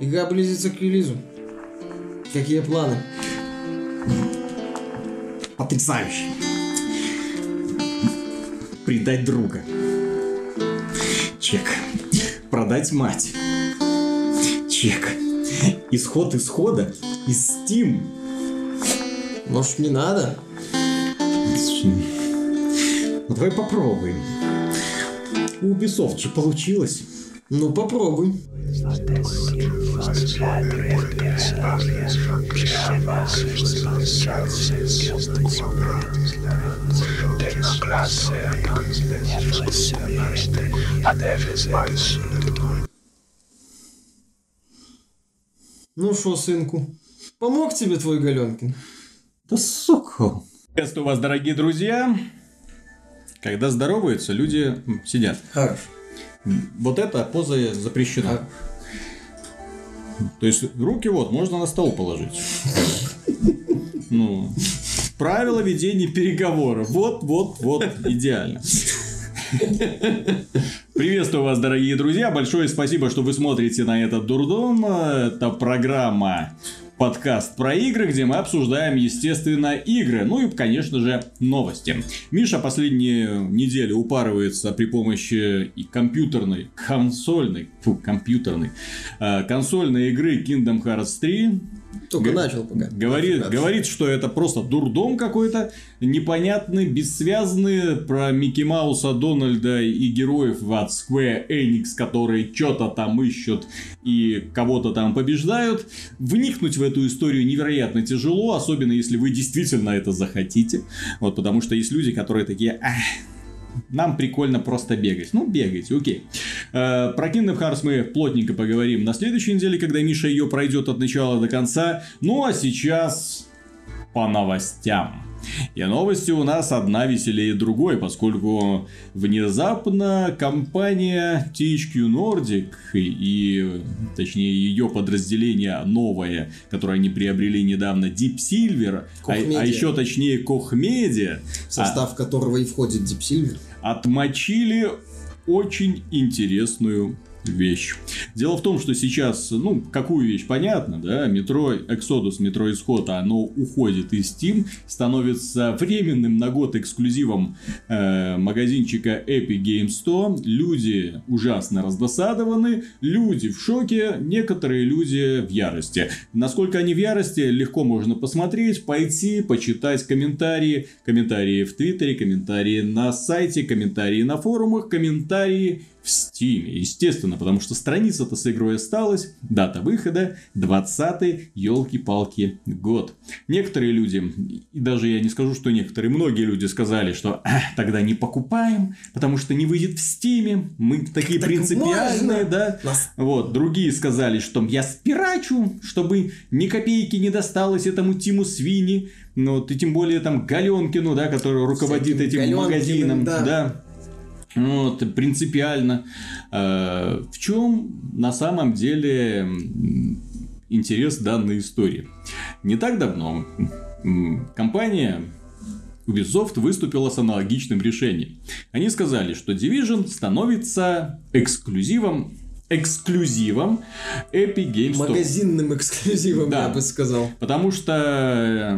Игра близится к релизу. Какие планы? Потрясающе. Предать друга. Чек. Продать мать. Чек. Исход исхода из Steam. Может, не надо? Ну, давай попробуем. У Ubisoft же получилось. Ну, попробуй. Ну шо, сынку, помог тебе твой Галенкин? Да сука. Приветствую вас, дорогие друзья. Когда здороваются, люди сидят. Хорошо. Вот эта поза запрещена. То есть руки вот можно на стол положить. Ну, правила ведения переговоров. Вот, вот, вот, идеально. Приветствую вас, дорогие друзья. Большое спасибо, что вы смотрите на этот дурдом. Это программа подкаст про игры, где мы обсуждаем, естественно, игры, ну и, конечно же, новости. Миша последнюю неделю упарывается при помощи и компьютерной, консольной, фу, компьютерной, э, консольной игры Kingdom Hearts 3. Только начал пока. Говорит, говорит, что это просто дурдом какой-то, непонятный, бессвязный, про Микки Мауса, Дональда и героев от Square Enix, которые что-то там ищут и кого-то там побеждают. Вникнуть в эту историю невероятно тяжело, особенно если вы действительно это захотите. Вот, потому что есть люди, которые такие, Ах, нам прикольно просто бегать. Ну, бегайте, окей. Э, про Kingdom Hearts мы плотненько поговорим на следующей неделе, когда Миша ее пройдет от начала до конца. Ну, а сейчас по новостям. И новости у нас одна веселее другой, поскольку внезапно компания THQ Nordic и, точнее, ее подразделение новое, которое они приобрели недавно, Deep Silver, а, а еще точнее Koch Media, в состав а, которого и входит Deep Silver, отмочили очень интересную вещь. Дело в том, что сейчас, ну, какую вещь, понятно, да, метро Exodus, метро Исход, оно уходит из Steam, становится временным на год эксклюзивом э, магазинчика Epic Games 100. Люди ужасно раздосадованы, люди в шоке, некоторые люди в ярости. Насколько они в ярости, легко можно посмотреть, пойти, почитать комментарии, комментарии в Твиттере, комментарии на сайте, комментарии на форумах, комментарии в Steam. Естественно, потому что страница-то с игрой осталась. Дата выхода 20 елки-палки год. Некоторые люди, и даже я не скажу, что некоторые, многие люди сказали, что а, тогда не покупаем, потому что не выйдет в Steam. Мы такие так принципиальные, можно? да. Нас... Вот, другие сказали, что я спирачу, чтобы ни копейки не досталось этому Тиму Свини. Ну, ты тем более там Галенкину, да, который руководит этим, этим магазином. Да. да. Вот, принципиально. Э, в чем на самом деле интерес данной истории? Не так давно компания Ubisoft выступила с аналогичным решением. Они сказали, что Division становится эксклюзивом эксклюзивом Epic Games Store. Магазинным эксклюзивом, да. я бы сказал. Потому что э,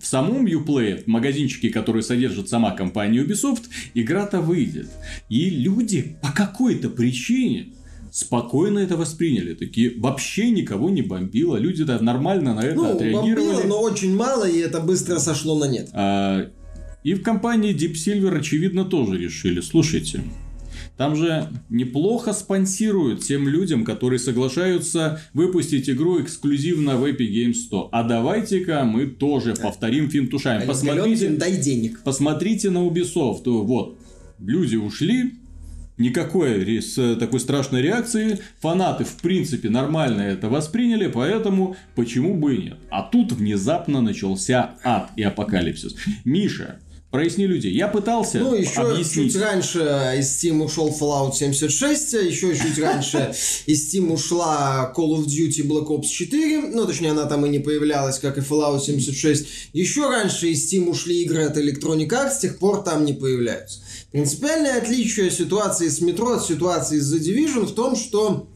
в самом Uplay, в магазинчике, который содержит сама компания Ubisoft, игра-то выйдет. И люди по какой-то причине спокойно это восприняли. Такие вообще никого не бомбило. Люди да, нормально на это ну, отреагировали. Бомбило, но очень мало, и это быстро сошло на нет. А, и в компании Deep Silver, очевидно, тоже решили. Слушайте, там же неплохо спонсируют тем людям, которые соглашаются выпустить игру эксклюзивно в Epic Games 100. А давайте-ка мы тоже да. повторим финтушаем. Посмотрите, дай денег. Посмотрите на Ubisoft. Вот, люди ушли, никакой с такой страшной реакции. Фанаты, в принципе, нормально это восприняли, поэтому почему бы и нет. А тут внезапно начался ад и апокалипсис. Миша, Проясни людей. Я пытался Ну, еще объяснить. чуть раньше из Steam ушел Fallout 76, еще чуть раньше из Steam ушла Call of Duty Black Ops 4, ну, точнее, она там и не появлялась, как и Fallout 76. Еще раньше из Steam ушли игры от Electronic Arts, с тех пор там не появляются. Принципиальное отличие ситуации с метро от ситуации с The Division в том, что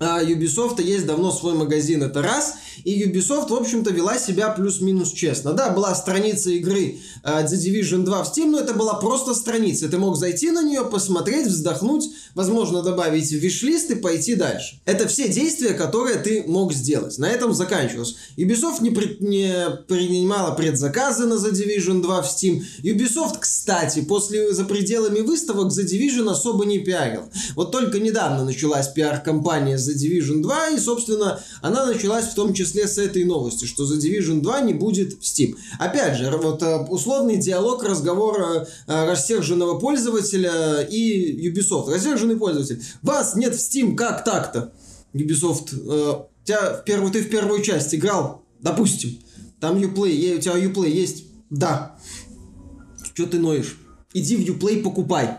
а Ubisoft есть давно свой магазин, это раз. И Ubisoft, в общем-то, вела себя плюс-минус честно. Да, была страница игры uh, The Division 2 в Steam, но это была просто страница. Ты мог зайти на нее, посмотреть, вздохнуть, возможно, добавить в виш-лист и пойти дальше. Это все действия, которые ты мог сделать. На этом заканчивалось. Ubisoft не, при, не принимала предзаказы на The Division 2 в Steam. Ubisoft, кстати, после за пределами выставок The Division особо не пиарил. Вот только недавно началась пиар-компания The Division 2, и, собственно, она началась в том числе с этой новости, что The Division 2 не будет в Steam. Опять же, вот э, условный диалог, разговор э, рассерженного пользователя и Ubisoft. Рассерженный пользователь. Вас нет в Steam, как так-то? Ubisoft, э, тебя в первую, ты в первую часть играл? Допустим. Там Uplay, у тебя Uplay есть? Да. Что ты ноешь? Иди в Uplay покупай.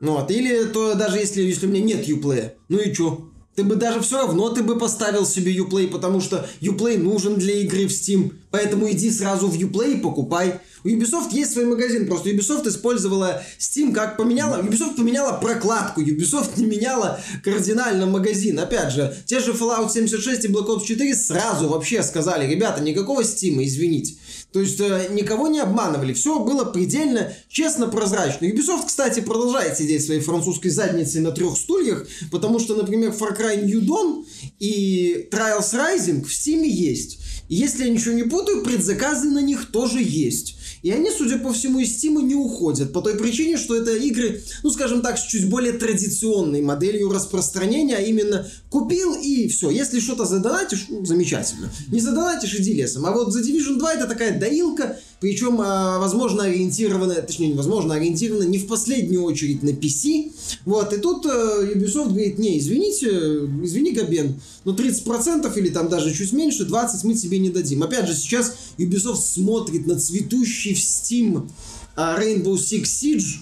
Ну вот, или то даже если, если у меня нет Uplay, ну и чё? Ты бы даже все равно ты бы поставил себе Uplay, потому что Uplay нужен для игры в Steam. Поэтому иди сразу в Uplay и покупай. У Ubisoft есть свой магазин, просто Ubisoft использовала Steam как поменяла. Ubisoft поменяла прокладку, Ubisoft не меняла кардинально магазин. Опять же, те же Fallout 76 и Black Ops 4 сразу вообще сказали, ребята, никакого Steam, извините. То есть э, никого не обманывали, все было предельно честно, прозрачно. Ubisoft, кстати, продолжает сидеть своей французской задницей на трех стульях, потому что, например, Far Cry New Dawn и Trials Rising в Steam есть. И если я ничего не путаю, предзаказы на них тоже есть. И они, судя по всему, из Steam не уходят. По той причине, что это игры, ну, скажем так, с чуть более традиционной моделью распространения, а именно купил и все. Если что-то задонатишь, ну, замечательно. Не задонатишь, иди лесом. А вот The Division 2 это такая доилка, причем, а, возможно, ориентированная, точнее, невозможно, ориентированная не в последнюю очередь на PC. Вот, и тут э, Ubisoft говорит, не, извините, извини, Габен, но 30% или там даже чуть меньше, 20% мы тебе не дадим. Опять же, сейчас Ubisoft смотрит на цветущий в Steam а, Rainbow Six Siege,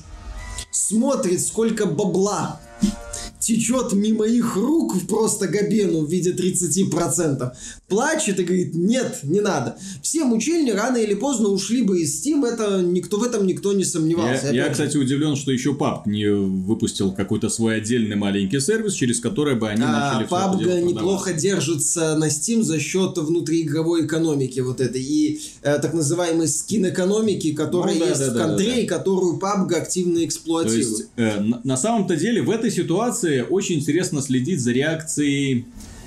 смотрит, сколько бабла течет мимо их рук просто Габену в виде 30%. Плачет и говорит, нет, не надо. Все мучильни рано или поздно ушли бы из Steam, это никто в этом никто не сомневался. Я, я кстати, удивлен, что еще PUBG не выпустил какой-то свой отдельный маленький сервис, через который бы они а, начали PUBG все это неплохо держится на Steam за счет внутриигровой экономики вот этой и э, так называемой скин-экономики, которая ну, да, есть да, в контре, да, да, да. которую PUBG активно эксплуатирует. То есть, э, на, на самом-то деле в этой ситуации очень интересно следить за реакцией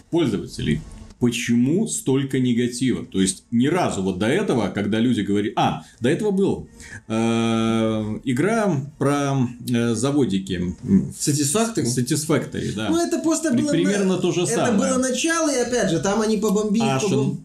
пользователей. Почему столько негатива? То есть, ни разу вот до этого, когда люди говорили... А, до этого был э, игра про э, заводики. Satisfactory? Satisfactory, да. Ну, это просто было... Примерно то же самое. Это было начало, и опять же, там они побомбили... Ashen.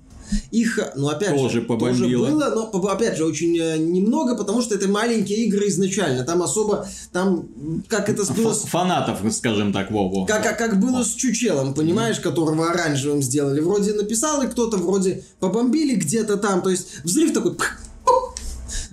Их, ну опять тоже же, побомбило. тоже было, но опять же очень э, немного, потому что это маленькие игры изначально. Там особо, там как это было... Фанатов, скажем так, во, Как, как, как было с Чучелом, понимаешь, которого оранжевым сделали. Вроде написал и кто-то, вроде побомбили где-то там. То есть взрыв такой...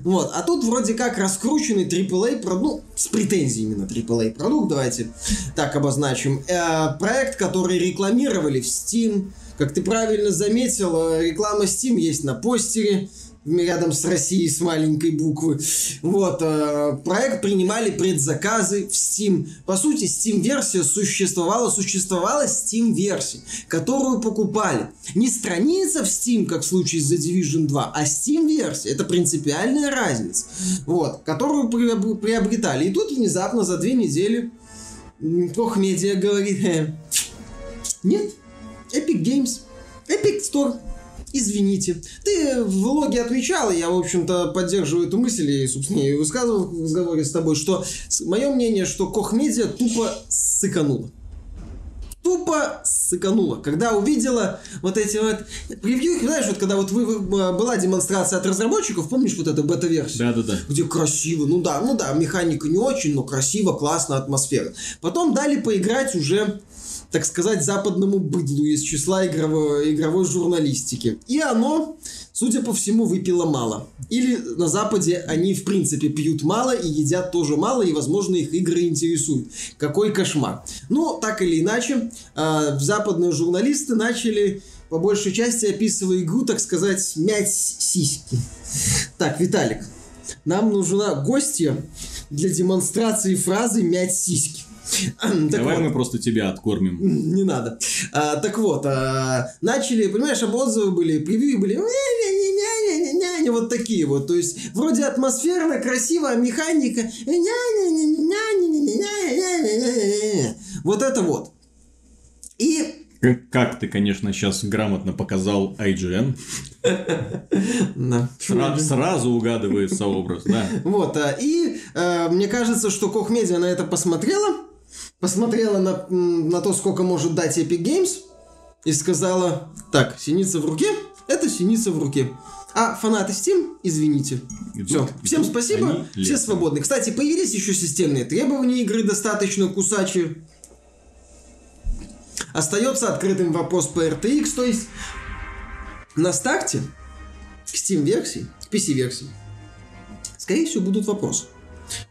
Вот, а тут вроде как раскрученный AAA продукт, ну, с претензиями на AAA продукт, давайте так обозначим. Э, проект, который рекламировали в Steam, как ты правильно заметил, э, реклама Steam есть на постере, рядом с Россией с маленькой буквы. Вот, э, проект принимали предзаказы в Steam. По сути, Steam-версия существовала, существовала Steam-версия, которую покупали. Не страница в Steam, как в случае с The Division 2, а Steam-версия. Это принципиальная разница. Вот, которую приобретали. И тут внезапно за две недели Кох Медиа говорит, э, нет, Epic Games, Epic Store. Извините. Ты в влоге отмечал, и я, в общем-то, поддерживаю эту мысль, и, собственно, и высказывал в разговоре с тобой, что мое мнение, что Кох Медиа тупо сыканула тупо сыканула, когда увидела вот эти вот превью, знаешь, вот когда вот вы, вы, была демонстрация от разработчиков, помнишь вот эту бета-версию? Да-да-да. Где красиво, ну да, ну да, механика не очень, но красиво, классно, атмосфера. Потом дали поиграть уже так сказать, западному быдлу из числа игровой, игровой журналистики. И оно, судя по всему, выпило мало. Или на Западе они, в принципе, пьют мало и едят тоже мало, и, возможно, их игры интересуют. Какой кошмар. Но, так или иначе, э, западные журналисты начали по большей части описывая игру, так сказать, мять сиськи. Так, Виталик, нам нужна гостья для демонстрации фразы «мять сиськи». Давай вот. мы просто тебя откормим. Не надо. А, так вот, а, начали, понимаешь, отзывы были, превью были вот такие вот. То есть, вроде атмосферно, красиво, механика. Вот это вот. И как ты, конечно, сейчас грамотно показал IGN. Сразу угадывается образ, да. Вот, а, и мне кажется, что Кохмедиа на это посмотрела, посмотрела на, на то, сколько может дать Epic Games, и сказала, так, синица в руке, это синица в руке. А фанаты Steam, извините. Все. Всем спасибо. Все свободны. Кстати, появились еще системные требования игры достаточно кусачие. Остается открытым вопрос по RTX, то есть на старте к Steam-версии, к PC-версии, скорее всего, будут вопросы.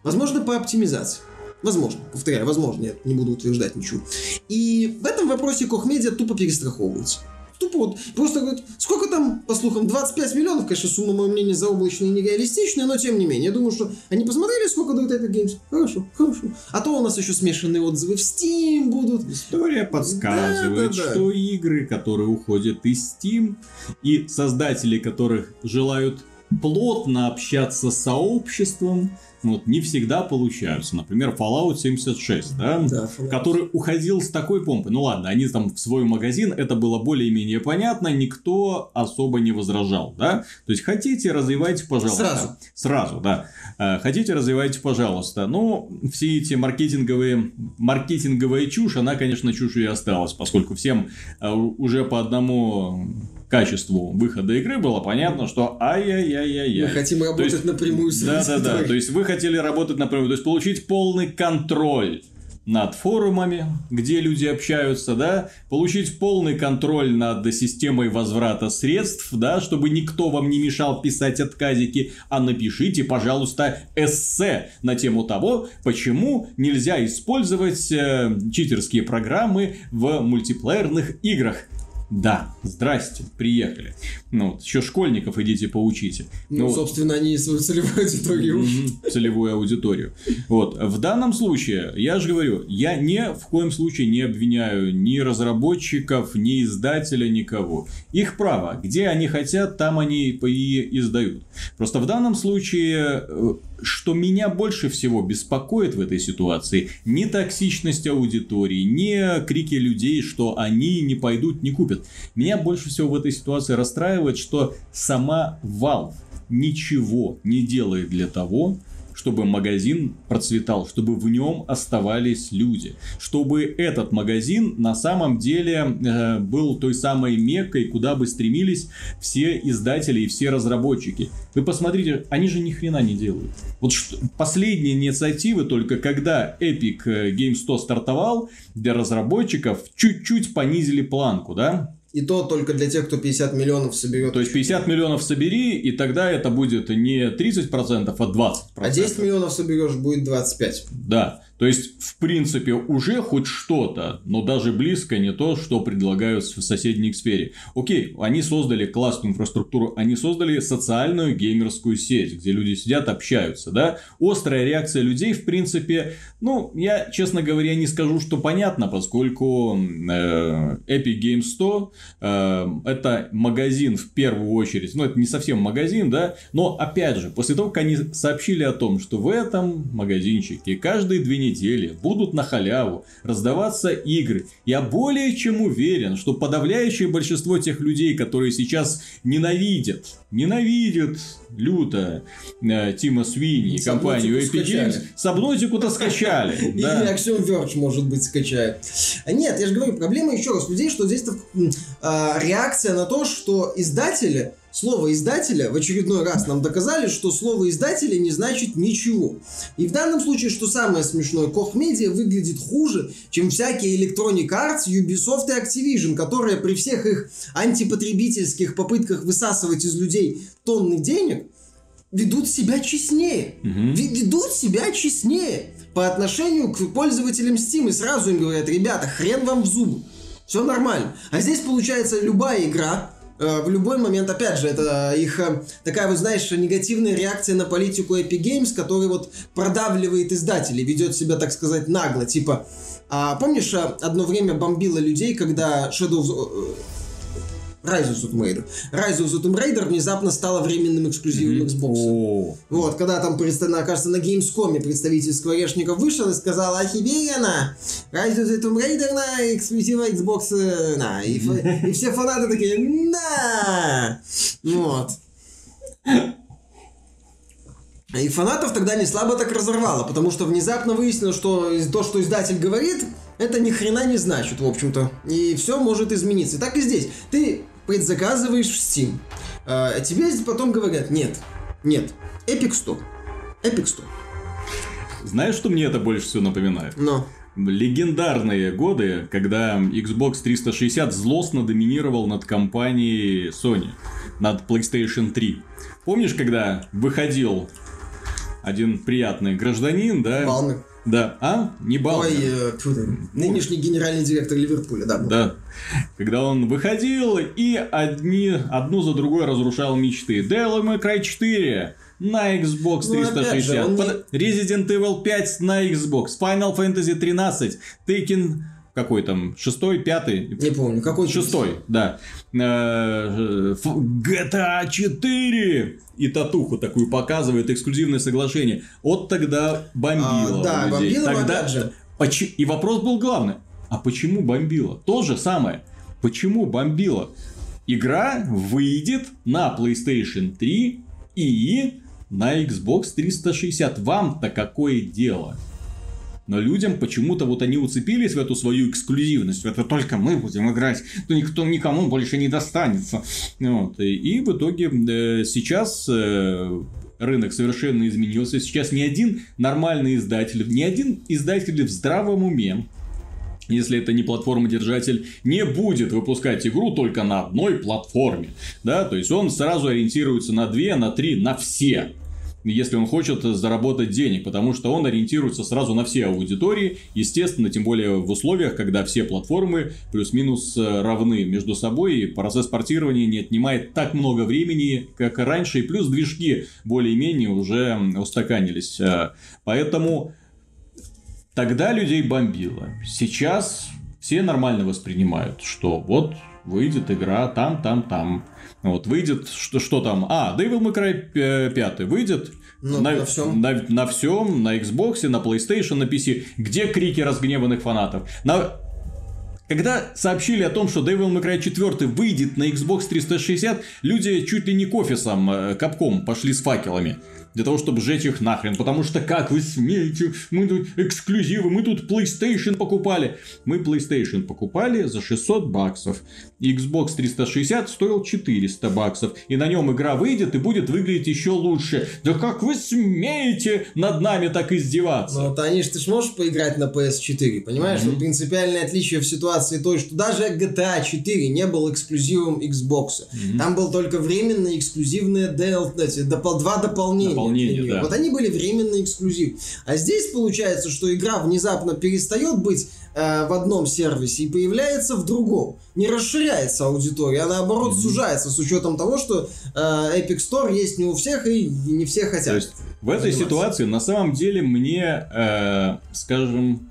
Возможно, по оптимизации. Возможно. Повторяю, возможно. Нет, не буду утверждать ничего. И в этом вопросе Кохмедиа тупо перестраховывается. Тупо вот, просто говорит, сколько там, по слухам, 25 миллионов, конечно, сумма, мое мнение, заоблачная и нереалистичная, но тем не менее, я думаю, что они посмотрели, сколько дают Epic Games. Хорошо, хорошо. А то у нас еще смешанные отзывы в Steam будут. История подсказывает, да, да, да. что игры, которые уходят из Steam, и создатели которых желают плотно общаться с сообществом, вот, не всегда получаются. Например, Fallout 76, да, да Fallout. который уходил с такой помпой. Ну ладно, они там в свой магазин, это было более-менее понятно, никто особо не возражал, да. То есть, хотите, развивайте, пожалуйста. Сразу. Сразу, да. Э, хотите, развивайте, пожалуйста. Но все эти маркетинговые, маркетинговая чушь, она, конечно, чушь и осталась, поскольку всем э, уже по одному качеству выхода игры было понятно, что ай-яй-яй-яй-яй. Мы хотим работать есть, напрямую с Да-да-да, то есть вы хотели работать напрямую, то есть получить полный контроль над форумами, где люди общаются, да, получить полный контроль над системой возврата средств, да, чтобы никто вам не мешал писать отказики, а напишите, пожалуйста, эссе на тему того, почему нельзя использовать э, читерские программы в мультиплеерных играх. Да, здрасте, приехали. Ну, вот, еще школьников идите поучите. Ну, ну собственно, вот. они свою целевую аудиторию Целевую аудиторию. Вот, в данном случае, я же говорю, я ни в коем случае не обвиняю ни разработчиков, ни издателя, никого. Их право. Где они хотят, там они и издают. Просто в данном случае э, что меня больше всего беспокоит в этой ситуации, не токсичность аудитории, не крики людей, что они не пойдут, не купят. Меня больше всего в этой ситуации расстраивает, что сама Valve ничего не делает для того, чтобы магазин процветал, чтобы в нем оставались люди, чтобы этот магазин на самом деле э, был той самой меккой, куда бы стремились все издатели и все разработчики. Вы посмотрите, они же ни хрена не делают. Вот что, последние инициативы только когда Epic э, Games 100 стартовал, для разработчиков чуть-чуть понизили планку, да? И то только для тех, кто 50 миллионов соберет. То есть 50 миллионов собери, и тогда это будет не 30%, а 20%. А 10 миллионов соберешь, будет 25. Да. То есть, в принципе, уже хоть что-то, но даже близко не то, что предлагают в соседней сфере. Окей, они создали классную инфраструктуру, они создали социальную геймерскую сеть, где люди сидят, общаются, да. Острая реакция людей, в принципе, ну, я, честно говоря, не скажу, что понятно, поскольку э, Epic Games 100 э, это магазин в первую очередь, ну, это не совсем магазин, да, но, опять же, после того, как они сообщили о том, что в этом магазинчике каждые две недели недели будут на халяву раздаваться игры. Я более чем уверен, что подавляющее большинство тех людей, которые сейчас ненавидят, ненавидят люто э, Тима Свини и компанию Epic Games, сабнотику-то скачали. Или Axiom Verge, может быть, скачает. Нет, я же говорю, проблема еще раз людей, что здесь а, реакция на то, что издатели слово издателя в очередной раз нам доказали, что слово издателя не значит ничего. И в данном случае, что самое смешное, Koch Media выглядит хуже, чем всякие Electronic Arts, Ubisoft и Activision, которые при всех их антипотребительских попытках высасывать из людей тонны денег, ведут себя честнее. Угу. Ведут себя честнее по отношению к пользователям Steam и сразу им говорят, ребята, хрен вам в зубы. Все нормально. А здесь получается любая игра, в любой момент, опять же, это их э, такая, вот знаешь, негативная реакция на политику Epic Games, который вот продавливает издателей, ведет себя, так сказать, нагло. Типа, а помнишь, э, одно время бомбило людей, когда Shadow of... Rise of Tomb Raider. Rise of Tomb Raider внезапно стала временным эксклюзивом Xbox. О, Вот, когда там, кажется, на Gamescom представитель скворечников вышел и сказал, офигенно, Rise of Tomb Raider на эксклюзива Xbox, э, на. И, и все фанаты такие, на! Вот. И фанатов тогда не слабо так разорвало, потому что внезапно выяснилось, что то, что издатель говорит, это ни хрена не значит, в общем-то. И все может измениться. И так и здесь. Ты предзаказываешь в Steam, а тебе потом говорят, нет, нет, Epic Store. Epic Store. Знаешь, что мне это больше всего напоминает? Но. Легендарные годы, когда Xbox 360 злостно доминировал над компанией Sony, над PlayStation 3. Помнишь, когда выходил один приятный гражданин, да? Балмер. Да. А? Не Балмер. Ой, э, тьфу ты, нынешний генеральный директор Ливерпуля, да. был. Да. Когда он выходил и одни, одну за другой разрушал мечты. Devil May Cry 4 на Xbox Ну, опять же, 360. он не- Под- Resident Evil 5 на Xbox. Final Fantasy 13. Taken... Какой там? Шестой, пятый? Не помню, какой Шестой, да. Э, ф- GTA 4! И татуху такую показывает, эксклюзивное соглашение. Вот тогда бомбило А, да, людей. бомбило, Тогда... опять же. И вопрос был главный. А почему бомбило? То же самое. Почему бомбило? Игра выйдет на PlayStation 3 и на Xbox 360. Вам-то какое дело? Но людям почему-то вот они уцепились в эту свою эксклюзивность. Это только мы будем играть, то никто никому больше не достанется. Вот. И, в итоге э, сейчас э, рынок совершенно изменился. Сейчас ни один нормальный издатель, ни один издатель в здравом уме если это не платформа-держатель, не будет выпускать игру только на одной платформе. Да, то есть он сразу ориентируется на две, на три, на все если он хочет заработать денег, потому что он ориентируется сразу на все аудитории, естественно, тем более в условиях, когда все платформы плюс-минус э, равны между собой, и процесс портирования не отнимает так много времени, как раньше, и плюс движки более-менее уже устаканились. Э, Поэтому тогда людей бомбило. Сейчас все нормально воспринимают, что вот выйдет игра там, там, там. Вот, выйдет, что, что там? А, Devil May Cry 5 выйдет. Ну, на, на всем. На, на всем, на Xbox, на PlayStation, на PC. Где крики разгневанных фанатов? На... Когда сообщили о том, что Devil May Cry 4 выйдет на Xbox 360, люди чуть ли не к офисам э, капком пошли с факелами. Для того, чтобы сжечь их нахрен. Потому что как вы смеете? Мы тут эксклюзивы, мы тут PlayStation покупали. Мы PlayStation покупали за 600 баксов. Xbox 360 стоил 400 баксов. И на нем игра выйдет и будет выглядеть еще лучше. Да как вы смеете над нами так издеваться? Ну, Таниш, ты можешь поиграть на PS4, понимаешь? Вот принципиальное отличие в ситуации той, что даже GTA 4 не был эксклюзивом Xbox. Там был только временно эксклюзивные DL, эти, допол- два дополнения. Неё. да. Вот они были временный эксклюзив. А здесь получается, что игра внезапно перестает быть э, в одном сервисе и появляется в другом. Не расширяется аудитория, а наоборот сужается с учетом того, что э, Epic Store есть не у всех и не все хотят. То есть в этой заниматься. ситуации на самом деле мне, э, скажем,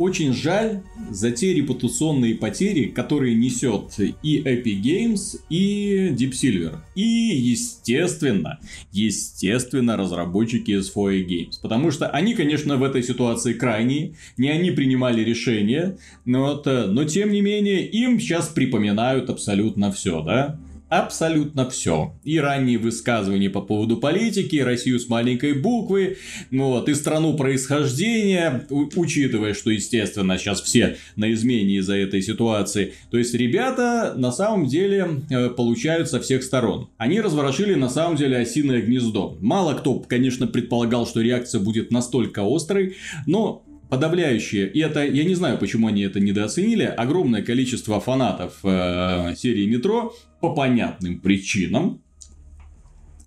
очень жаль за те репутационные потери, которые несет и Epic Games, и Deep Silver. И, естественно, естественно, разработчики из 4 Games. Потому что они, конечно, в этой ситуации крайние, не они принимали решения, но, э, но тем не менее им сейчас припоминают абсолютно все, да? Абсолютно все. И ранние высказывания по поводу политики, и Россию с маленькой буквы, вот, и страну происхождения, учитывая, что, естественно, сейчас все на измене из-за этой ситуации. То есть, ребята на самом деле э, получают со всех сторон. Они разворошили на самом деле осиное гнездо. Мало кто, конечно, предполагал, что реакция будет настолько острой, но подавляющее, и это, я не знаю, почему они это недооценили, огромное количество фанатов э, серии Метро по понятным причинам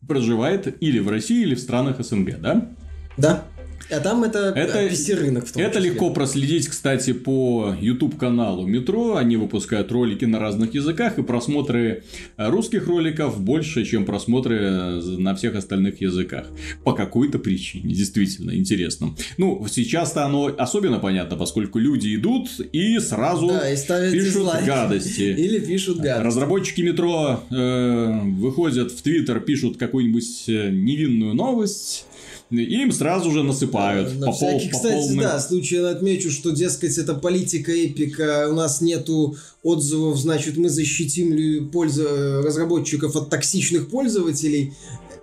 проживает или в России, или в странах СНГ, да? Да. А там это, Это- PC-рынок в том Это числе. легко проследить, кстати, по YouTube-каналу Метро. Они выпускают ролики на разных языках, и просмотры э, русских роликов больше, чем просмотры э, на всех остальных языках. По какой-то причине, действительно, интересно. Ну, сейчас-то оно особенно понятно, поскольку люди идут и сразу Да, и пишут дизлайки. гадости. Или пишут гадости. Разработчики метро э, выходят в Твиттер, пишут какую-нибудь э, невинную новость, им сразу же насыпают. На по пол- всякий, по кстати, полной. да, случай отмечу, что, дескать, это политика эпика, у нас нету отзывов, значит, мы защитим пользу- разработчиков от токсичных пользователей.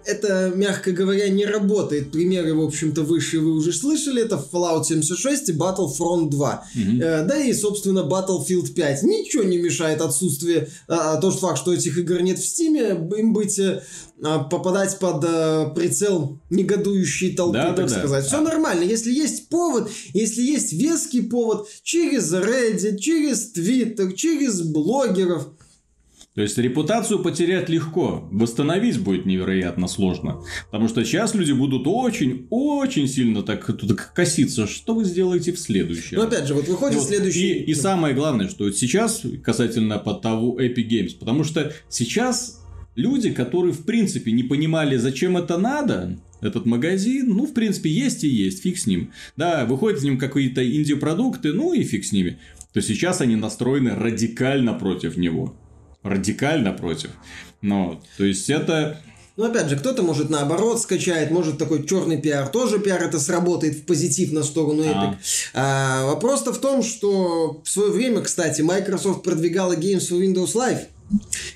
Это, мягко говоря, не работает. Примеры, в общем-то, выше вы уже слышали. Это Fallout 76 и Battlefront 2. Мгм. Э, Да и, собственно, Battlefield 5. Ничего не мешает отсутствие, а, а, тот факт, что этих игр нет в Стиме, им быть, э, а, попадать под э, прицел негодующей толпы, так Да-да-да. сказать. Все А. нормально. Если есть повод, если есть веский повод, через Reddit, через Twitter, через блогеров, То есть репутацию потерять легко, восстановить будет невероятно сложно. Потому что сейчас люди будут очень-очень сильно так тут коситься, что вы сделаете в следующем. но опять же, вот выходит Вот. следующий... И, и самое главное, что вот сейчас касательно под того Epic Games, потому что сейчас люди, которые в принципе не понимали, зачем это надо, этот магазин, ну, в принципе, есть и есть, фиг с ним. Да, выходят в нем какие-то инди-продукты, ну и фиг с ними. То сейчас они настроены радикально против него. Радикально против. Ну, то есть это... Ну, опять же, кто-то может наоборот скачает, может такой черный пиар, тоже пиар это сработает в позитив на сторону Epic. А. А, Вопрос-то в том, что в свое время, кстати, Microsoft продвигала Games for Windows Live,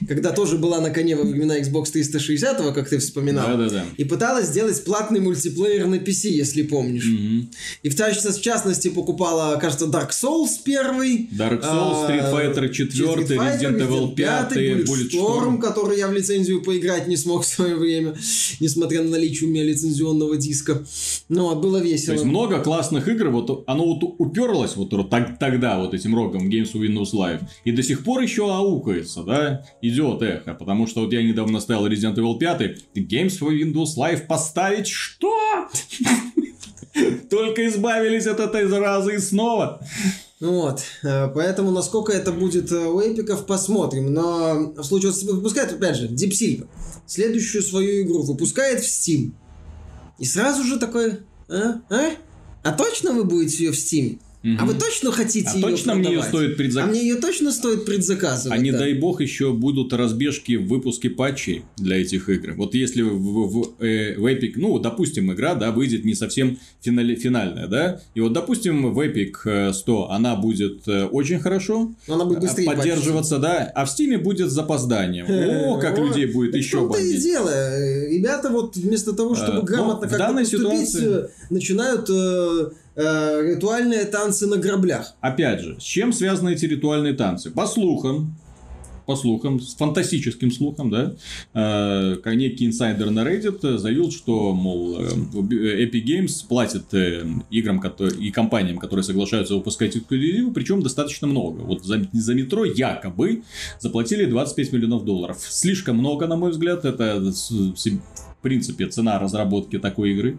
когда тоже была на коне во времена Xbox 360, как ты вспоминал. Да-да-да. И пыталась сделать платный мультиплеер на PC, если помнишь. Мгм. И в частности, в частности покупала, кажется, Dark Souls первый. Dark Souls, а, Street Fighter 4, Street Fighter, Resident Evil 5, Bulletstorm, Bulletstorm. который я в лицензию поиграть не смог в свое время, несмотря на наличие у меня лицензионного диска. Но вот, было То весело. есть много классных игр, вот оно вот уперлось вот так- тогда вот этим рогом Games Windows Live, и до сих пор еще аукается, да, идет эхо, потому что вот я недавно ставил Resident Evil 5, и Games for Windows Live поставить что? Только избавились от этой заразы и снова. Ну Вот, э, поэтому насколько это будет э, у эпиков, посмотрим. Но в случае, выпускает, опять же, Deep Silver, следующую свою игру выпускает в Steam. И сразу же такой, а? А, а точно вы будете ее в Steam? А вы точно хотите А ее точно мне ее продавать? стоит А предзаказать? мне ее точно стоит предзаказывать? А не да? дай бог еще будут разбежки в выпуске патчей для этих игр. Вот если в, в- э, в Epic, ну, допустим, игра, да, выйдет не совсем финали- финальная, да, и вот, допустим, в Epic э, 100 она будет э, очень хорошо Но она будет быстрее поддерживаться, да, а в Steam будет с запозданием. О, как людей будет еще в том-то и бомбить. дело. Э, Ребята вот вместо того, чтобы Э, но грамотно как-то поступить, э, начинают э, э, ритуальные танцы на граблях. Опять же, с чем связаны эти ритуальные танцы? По слухам, по слухам, с фантастическим слухом, да, э, некий инсайдер на Reddit заявил, что, мол, э, Epic Games платит э, играм и компаниям, которые соглашаются выпускать эксклюзивы, причем достаточно много. Вот за, за метро якобы заплатили 25 миллионов долларов. Слишком много, на мой взгляд, это принципе цена разработки такой игры.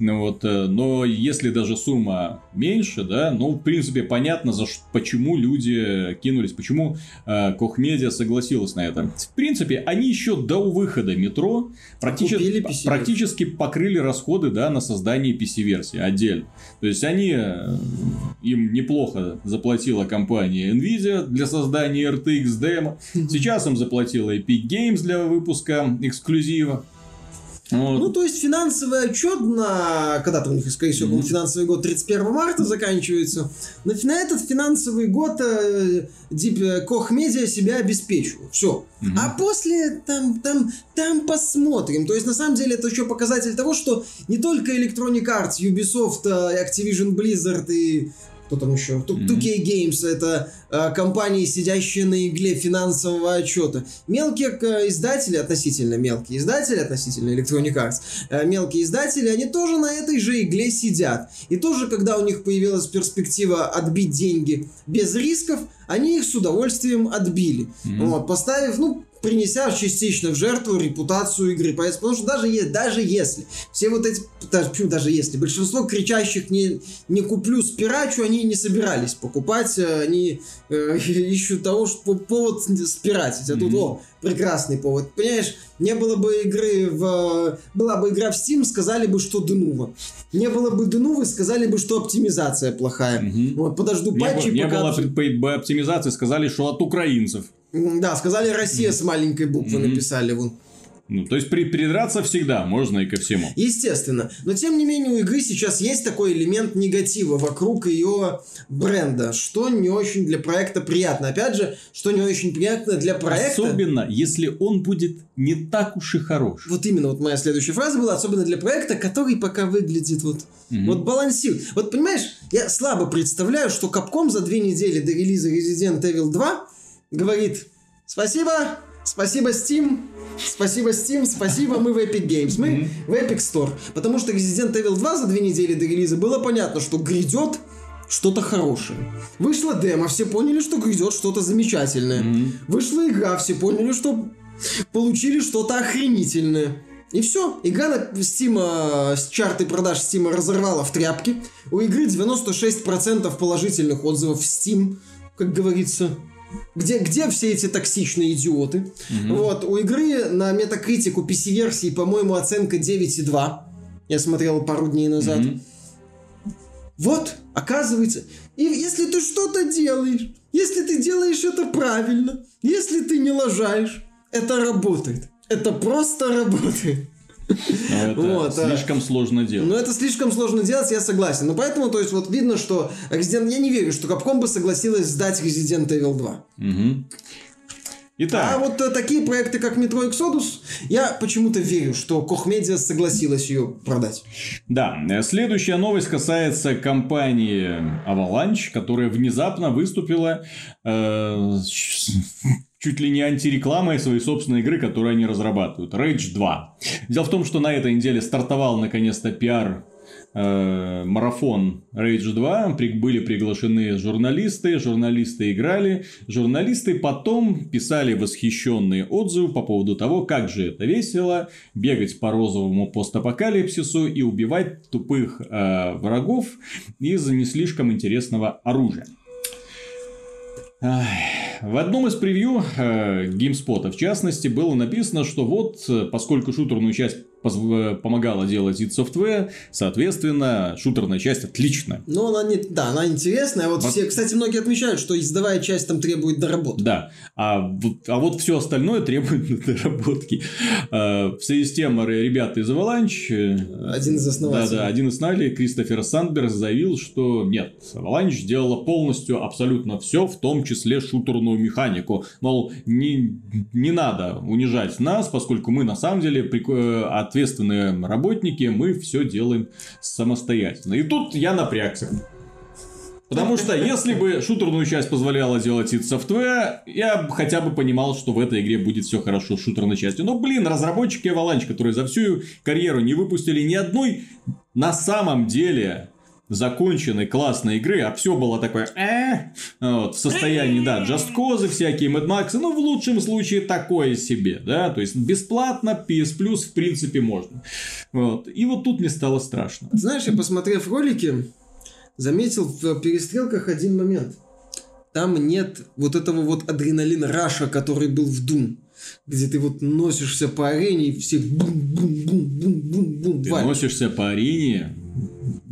Ну вот, э, но если даже сумма меньше, да, ну, в принципе, понятно, за ш- почему люди кинулись, почему э, согласилась на это. В принципе, они еще до выхода метро практически, практически покрыли расходы, да, на создание PC-версии отдельно. То есть, они, э, им неплохо заплатила компания Nvidia для создания RTX демо. Сейчас им заплатила Epic Games для выпуска эксклюзива. Вот. Ну, то есть финансовый отчет на... Когда-то у них, скорее всего, был Мгм. финансовый год 31 марта заканчивается. На, на этот финансовый год э, Deep, Koch Media себя обеспечивал. Все. Мгм. А после там, там, там посмотрим. То есть, на самом деле, это еще показатель того, что не только Electronic Arts, Ubisoft, э, Activision Blizzard и кто там еще? Мгм. 2K Games это компании, сидящие на игле финансового отчета. Мелкие э, издатели, относительно мелкие издатели, относительно Electronic Arts, э, мелкие издатели, они тоже на этой же игле сидят. И тоже, когда у них появилась перспектива отбить деньги без рисков, они их с удовольствием отбили. Мгм. Вот, поставив, ну, принеся частично в жертву репутацию игры. Потому что даже, е- даже если все вот эти, даже, почему даже если, большинство кричащих не, не куплю спирачу, они не собирались покупать, э, они э, ищут того, что повод спиратить. А тут, Мгм. о, прекрасный повод. Понимаешь, не было бы игры в... Была бы игра в Steam, сказали бы, что Денува. Не было бы Денувы, сказали бы, что оптимизация плохая. Мгм. Вот, подожду Не, патчи, было- не пока... было при- при- оптимизации, сказали, что от украинцев. Да, сказали Россия с маленькой буквы Мгм. написали вон. Ну, то есть при, придраться всегда можно и ко всему. Естественно. Но тем не менее у игры сейчас есть такой элемент негатива вокруг ее бренда, что не очень для проекта приятно. Опять же, что не очень приятно для проекта. Особенно, если он будет не так уж и хорош. Вот именно вот моя следующая фраза была, особенно для проекта, который пока выглядит вот, Мгм. вот балансирует. Вот понимаешь, я слабо представляю, что Capcom за две недели до релиза Resident Evil 2 говорит спасибо, спасибо Steam, спасибо Steam, спасибо, мы в Epic Games, мы Мгм. в Epic Store. Потому что Resident Evil 2 за две недели до релиза было понятно, что грядет что-то хорошее. Вышла демо, все поняли, что грядет что-то замечательное. Мгм. Вышла игра, все поняли, что получили что-то охренительное. И все, игра на Steam, э, с чарты продаж Steam разорвала в тряпки. У игры 96% положительных отзывов в Steam, как говорится. Где, где все эти токсичные идиоты? Мгм. Вот, у игры на метакритику PC-версии, по-моему, оценка 9,2. Я смотрел пару дней назад. Мгм. Вот, оказывается, и если ты что-то делаешь, если ты делаешь это правильно, если ты не лажаешь, это работает. Это просто работает. Но это Вот, а- слишком сложно делать. Но это слишком сложно делать, я согласен. Но поэтому, то есть, вот видно, что Resident... Я не верю, что Capcom бы согласилась сдать Resident Evil 2. Мгм. Итак, А вот э, такие проекты, как Metro Exodus, я почему-то верю, что Media согласилась ее продать. Да, э, следующая новость касается компании Avalanche, которая внезапно выступила э, чуть ли не антирекламой своей собственной игры, которую они разрабатывают. Rage 2. Дело в том, что на этой неделе стартовал наконец-то пиар э, Rage 2, При- были приглашены журналисты, журналисты играли, журналисты потом писали восхищенные отзывы по поводу того, как же это весело бегать по розовому постапокалипсису и убивать тупых э, врагов из не слишком интересного оружия. В одном из превью э, GameSpot, в частности, было написано, что вот, э, поскольку шутерную часть помогала делать id Software, соответственно, шутерная часть отличная. Но она не... Да, она интересная. Вот Вот. все, кстати, многие отмечают, что издавая часть там требует доработки. Да, а вот, а вот все остальное требует доработки. Э, В связи с тем, ребята из Avalanche... э, Один из основателей. Да, да, один из основателей, Кристофер Сандберг, заявил, что нет, Avalanche сделала полностью абсолютно все, в том числе шутерную механику. Мол, не, не надо унижать нас, поскольку мы на самом деле э, ответственные работники, мы все делаем самостоятельно. И тут я напрягся. Потому что если бы шутерную часть позволяла делать id Software, я хотя бы понимал, что в этой игре будет все хорошо с шутерной частью. Но, блин, разработчики Avalanche, которые за всю карьеру не выпустили ни одной на самом деле законченной классной игры, а все было такое «э», вот, в состоянии, да, Just Cause всякие, Mad Max, ну, в лучшем случае такое себе, да, то есть бесплатно, PS Plus в принципе можно. Вот. И вот тут мне стало страшно. Знаешь, я посмотрев ролики, заметил в перестрелках один момент. Там нет вот этого вот адреналина раша, который был в Doom. Где ты вот носишься по арене и все бум-бум-бум-бум-бум-бум Ты валят. носишься по арене,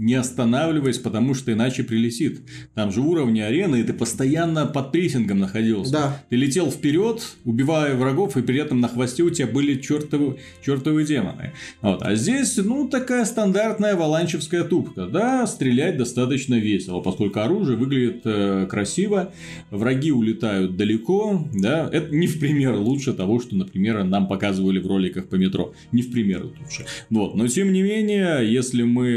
не останавливаясь, потому что иначе прилетит. Там же уровни арены, и ты постоянно под прессингом находился. Да. Ты летел вперед, убивая врагов, и при этом на хвосте у тебя были чертовы, чертовы демоны. Вот. А здесь, ну, такая стандартная валанчевская тупка. Да, стрелять достаточно весело, поскольку оружие выглядит э, красиво, враги улетают далеко, да, это не в пример лучше того, что, например, нам показывали в роликах по метро. Не в пример лучше. Вот. Но, тем не менее, если мы,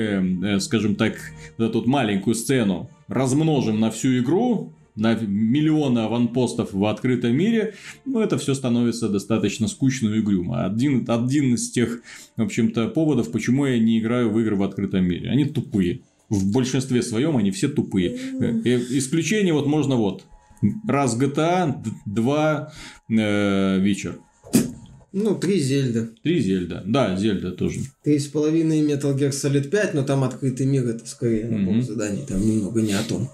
э, скажем так, вот эту маленькую сцену размножим на всю игру, на миллионы аванпостов в открытом мире, ну, это все становится достаточно скучно и угрюмо. Один, один из тех, в общем-то, поводов, почему я не играю в игры в открытом мире. Они тупые. В большинстве своем они все тупые. Э, э, Исключение вот можно вот. Раз GTA, два э, Witcher. Ну, три Зельда. Три Зельда. Да, Зельда тоже. Три с половиной Metal Gear Solid 5, но там открытый мир, это скорее набор Мгм. заданий, там немного не о том.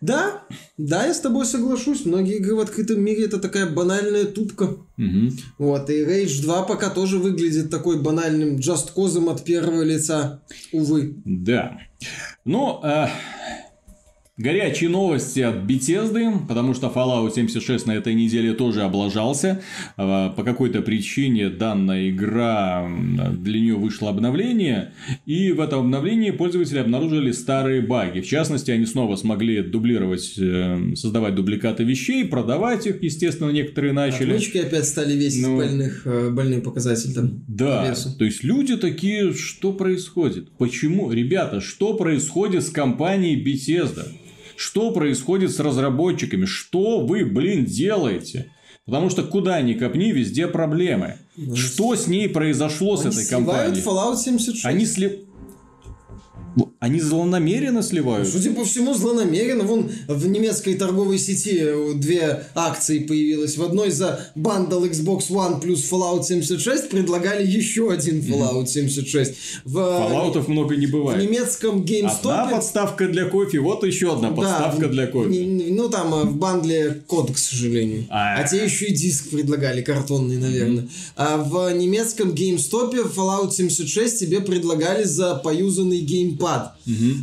Да, да, я с тобой соглашусь. Многие игры в открытом мире это такая банальная тупка. Мгм. Вот, и Rage 2 пока тоже выглядит такой банальным Cause от первого лица. Увы. Да. Ну, э, горячие новости от Bethesda, потому что Fallout 76 на этой неделе тоже облажался. Э, По какой-то причине данная игра, для нее вышло обновление, и в этом обновлении пользователи обнаружили старые баги. В частности, они снова смогли дублировать, э, создавать дубликаты вещей, продавать их, естественно, некоторые начали. Отмычки опять стали весить Ну. больных, э, больные показатели там. Да, то есть люди такие, что происходит? Почему? Ребята, что происходит с компанией Bethesda? Что происходит с разработчиками? Что вы, блин, делаете? Потому что куда ни копни, везде проблемы. Что с ней произошло с Они этой сливают компанией? Fallout 76. Они сли... Они злонамеренно сливают? Судя по всему, злонамеренно. Вон в немецкой торговой сети э, две акции появилось. В одной за бандл Xbox One плюс Fallout 76 предлагали еще один Fallout 76. В, Фоллаутов много не в бывает. немецком Одна GameStop... подставка для кофе, вот еще одна подставка для кофе. Ну, там э, в бандле код, к сожалению. А. А те еще и диск предлагали, картонный, наверное. А в немецком GameStop Fallout 76 тебе предлагали за поюзанный геймпад.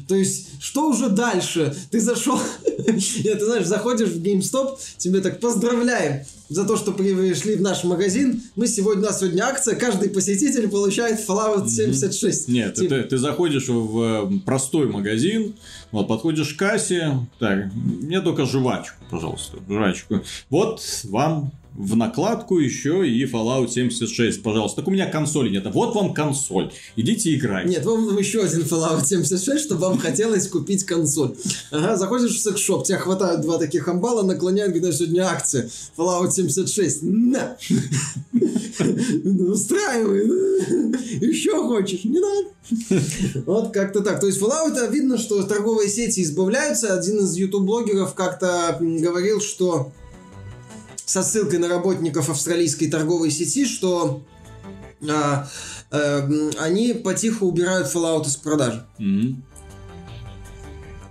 То есть, что уже дальше? Ты зашел... Нет, ты знаешь, заходишь в GameStop, тебе так поздравляем за то, что пришли в наш магазин. Мы сегодня, у нас сегодня акция, каждый посетитель получает Fallout 76. Нет, Типа, ты, ты заходишь в э, простой магазин, вот подходишь к кассе, так, мне только жвачку, пожалуйста, жвачку. Вот вам в накладку еще и Fallout 76, пожалуйста. Так у меня консоли нет. Вот вам консоль. Идите играйте. Нет, вам еще один Fallout 76, чтобы вам хотелось купить консоль. Ага, заходишь в секс-шоп, тебя хватают два таких амбала, наклоняют, говорят, сегодня акция. Fallout 76. На! Ну, Устраивай. Еще хочешь? Не надо. Вот как-то так. То есть Fallout а, видно, что торговые сети избавляются. Один из YouTube-блогеров как-то говорил, что со ссылкой на работников австралийской торговой сети, что а, м, они потихо убирают Fallout из продажи. Мгм.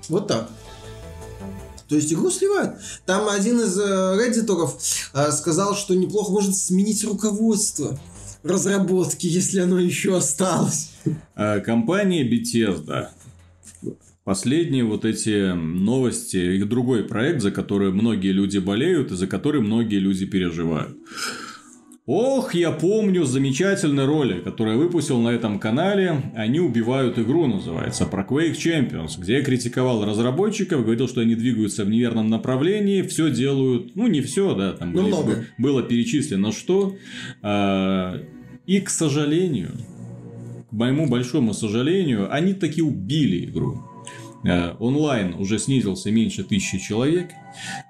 Вот так. То есть игру сливают. Там один из э, реддиторов э, сказал, что неплохо может сменить руководство разработки, если оно еще осталось. Э, Компания Bethesda. Последние вот эти новости, их другой проект, за который многие люди болеют и за который многие люди переживают. Ох, я помню замечательный ролик, который я выпустил на этом канале. Они убивают игру, называется, про Quake Champions, где я критиковал разработчиков, говорил, что они двигаются в неверном направлении, все делают, ну не все, да, там Ну, были- много. было перечислено что. А, И, к сожалению, к моему большому сожалению, они таки убили игру. Э, Онлайн уже снизился меньше тысячи человек.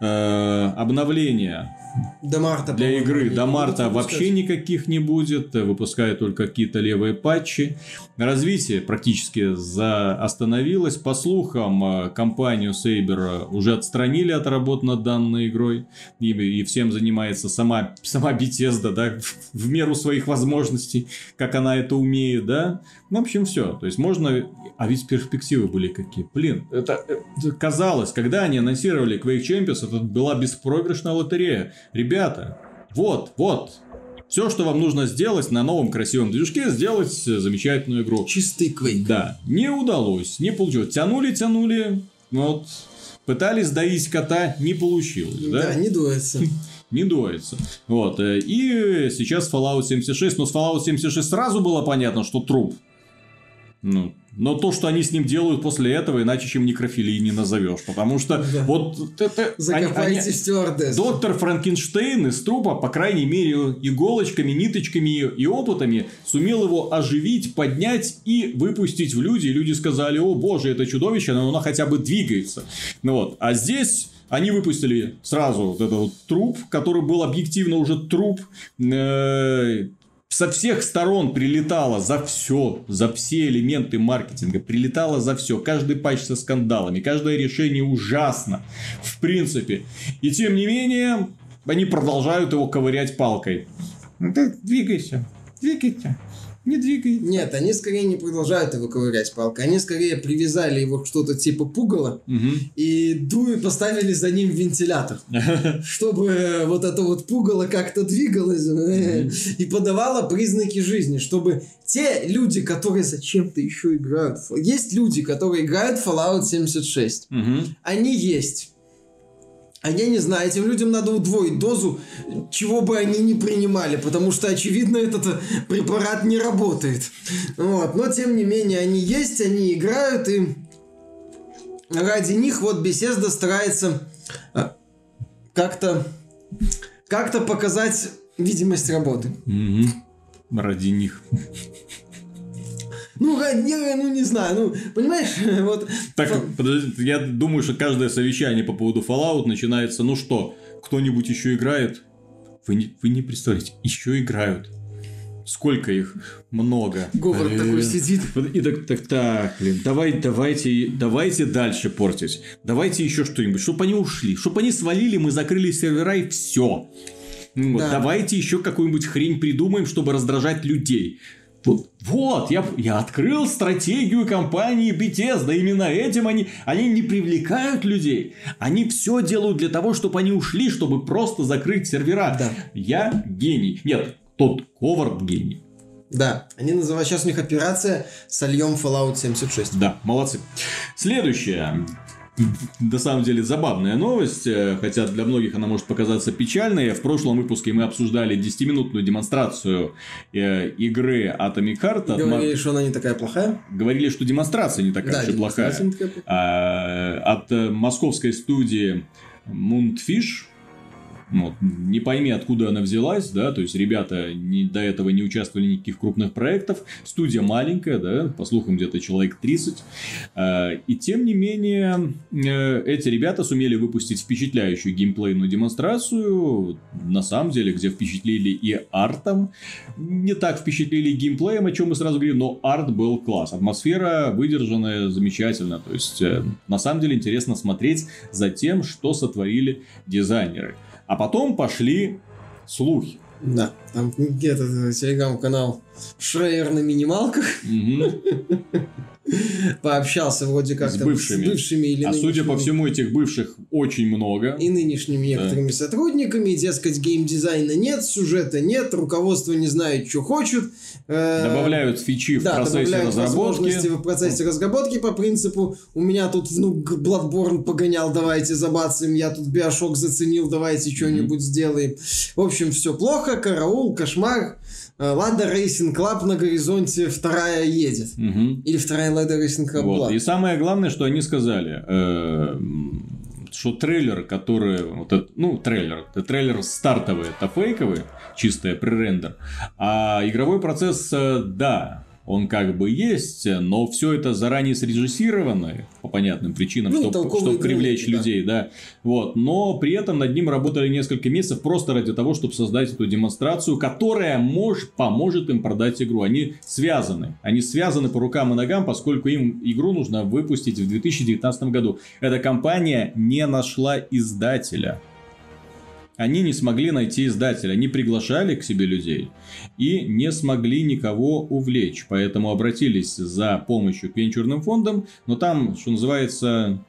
Э, Обновления До марта. для игры до марта вообще никаких не будет, э, выпускают только какие-то левые патчи. Развитие практически за... остановилось. По слухам, компанию Saber уже отстранили от работ над данной игрой. И, и всем занимается сама, сама Bethesda, да, в, в меру своих возможностей, как она это умеет, да. В общем, все. То есть можно... А ведь перспективы были какие. Блин, это, это казалось, когда они анонсировали Quake Champions, это была беспроигрышная лотерея. Ребята, вот, вот. Все, что вам нужно сделать на новом красивом движке, сделать э, замечательную игру. Чистый квейк. Да, не удалось, не получилось. Тянули, тянули, вот. Пытались доить кота, не получилось, Да, да? не дуется. Не доится. Вот. э, И сейчас Fallout 76. Но с Fallout 76 сразу было понятно, что труп. Ну, но то, что они с ним делают после этого, иначе чем некрофилии не назовешь. Потому что Да. вот это... Закопайте они-. Доктор Франкенштейн из трупа, по крайней мере, иголочками, ниточками и опытами сумел его оживить, поднять и выпустить в люди. И люди сказали, о боже, это чудовище, но оно хотя бы двигается. Ну вот. А здесь они выпустили сразу вот этот вот труп, который был объективно уже труп. Э, со всех сторон прилетало за все, за все элементы маркетинга, прилетало за все. Каждый патч со скандалами, каждое решение ужасно, в принципе. И тем не менее, они продолжают его ковырять палкой. Ну, ты двигайся, двигайся. Не двигай. Нет, они скорее не продолжают его ковырять палкой. Они скорее привязали его к что-то типа пугала Угу. и дуй поставили за ним вентилятор. Чтобы вот это вот пугало как-то двигалось э, и подавало признаки жизни. Чтобы те люди, которые зачем-то еще играют... Есть люди, которые играют Fallout 76. Мгм. Они есть. А я не знаю, этим людям надо удвоить дозу, чего бы они ни принимали, потому что, очевидно, этот э, препарат не работает. Вот. Но, тем не менее, они есть, они играют, и ради них вот Бесезда старается а, как-то как-то показать видимость работы. Мгм. Ради них. Ну, не, ну, не знаю, ну, понимаешь, вот... Так, подожди, я думаю, что каждое совещание по поводу Fallout начинается, ну что, кто-нибудь еще играет? Вы не, вы не представляете, еще играют. Сколько их? Много. Говард такой сидит. Вот И так, так, так, блин, давай, давайте, давайте дальше портить. Давайте еще что-нибудь, чтобы они ушли, чтобы они свалили, мы закрыли сервера и все. Да. Давайте еще какую-нибудь хрень придумаем, чтобы раздражать людей. Вот, вот я, я открыл стратегию компании Bethesda. Именно этим они, они не привлекают людей. Они все делают для того, чтобы они ушли, чтобы просто закрыть сервера. Да. Я гений. Нет, тот Ковард гений. Да, они называют, сейчас у них операция «Сольем Fallout 76». Да, молодцы. Следующая. На самом деле забавная новость, э, хотя для многих она может показаться печальной. В прошлом выпуске мы обсуждали 10-минутную демонстрацию э, игры Atomic Heart. от Говорили, что она не такая плохая. Говорили, что демонстрация не такая да, уж и плохая. не такая плохая. А, от э, московской студии Moonfish. Вот, не пойми, откуда она взялась, да, то есть ребята не, до этого не участвовали в никаких крупных проектов, студия маленькая, да, по слухам где-то человек 30, А, и тем не менее э, эти ребята сумели выпустить впечатляющую геймплейную демонстрацию, на самом деле, где впечатлили и артом, не так впечатлили геймплеем, о чем мы сразу говорили, но арт был класс, атмосфера выдержанная замечательно, то есть э, на самом деле интересно смотреть за тем, что сотворили дизайнеры. А потом пошли слухи. Да, там где-то телеграм-канал Шрейер на минималках пообщался вроде как С бывшими. с бывшими или А судя по всему, этих бывших очень много. и нынешними некоторыми сотрудниками, дескать, геймдизайна нет, сюжета нет, руководство не знает, что хочет. Э, Добавляют фичи в да, процессе разработки. в процессе разработки по принципу у меня тут внук Bloodborne погонял, давайте забацаем, я тут Биошок заценил, давайте что-нибудь сделаем. В общем, все плохо, караул, кошмар. Э, Лада Рейсинг Клаб на горизонте вторая едет. Мгм. Или вторая Лада Рейсинг Клаб Вот. была. И самое главное, что они сказали, э, что трейлер, который, вот это- ну, трейлер, трейлер стартовый, это фейковый, чистый пререндер, а игровой процесс, э, да, он как бы есть, но все это заранее срежиссировано по понятным причинам, Ну, чтобы, толковые привлечь да. людей, да. Вот. Но при этом над ним работали несколько месяцев просто ради того, чтобы создать эту демонстрацию, которая мож, поможет им продать игру. Они связаны. Они связаны по рукам и ногам, поскольку им игру нужно выпустить в 2019 году. Эта компания не нашла издателя. Они не смогли найти издателя. Они приглашали к себе людей и не смогли никого увлечь. Поэтому обратились за помощью к венчурным фондам. Но там, что называется,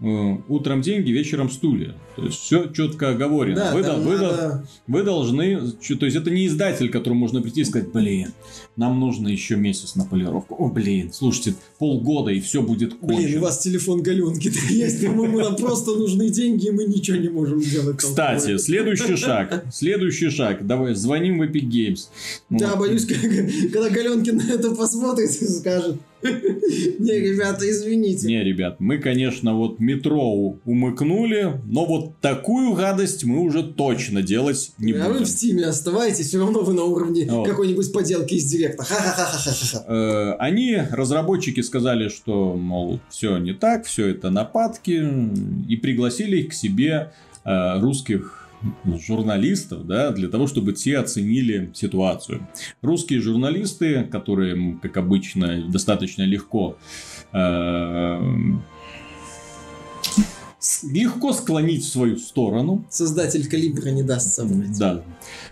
утром деньги, вечером стулья. То есть все четко оговорено. Да, вы, дол- вы надо- вы должны, то есть это не издатель, которому можно прийти и сказать, блин, нам нужно еще месяц на полировку. О, блин, слушайте, полгода и все будет кончено. Блин, у вас телефон галенки есть, по-моему, нам просто нужны деньги, и мы ничего не можем сделать. Кстати, следующий шаг, следующий шаг, давай, звоним в Epic Games. Ну, Я боюсь, когда Галенкин на это посмотрит и скажет, не, ребята, извините. Не, ребят, мы, конечно, вот метро умыкнули, но вот такую гадость мы уже точно делать не а вы будем. в стиме оставайтесь, все равно вы на уровне какой-нибудь поделки из директа. Э, Они, разработчики, сказали, что, мол, все не так, все это нападки, и пригласили к себе э, русских журналистов, да, для того, чтобы те оценили ситуацию. Русские журналисты, которые, как обычно, достаточно легко э, легко склонить в свою сторону. Создатель калибра не даст соврать. Да.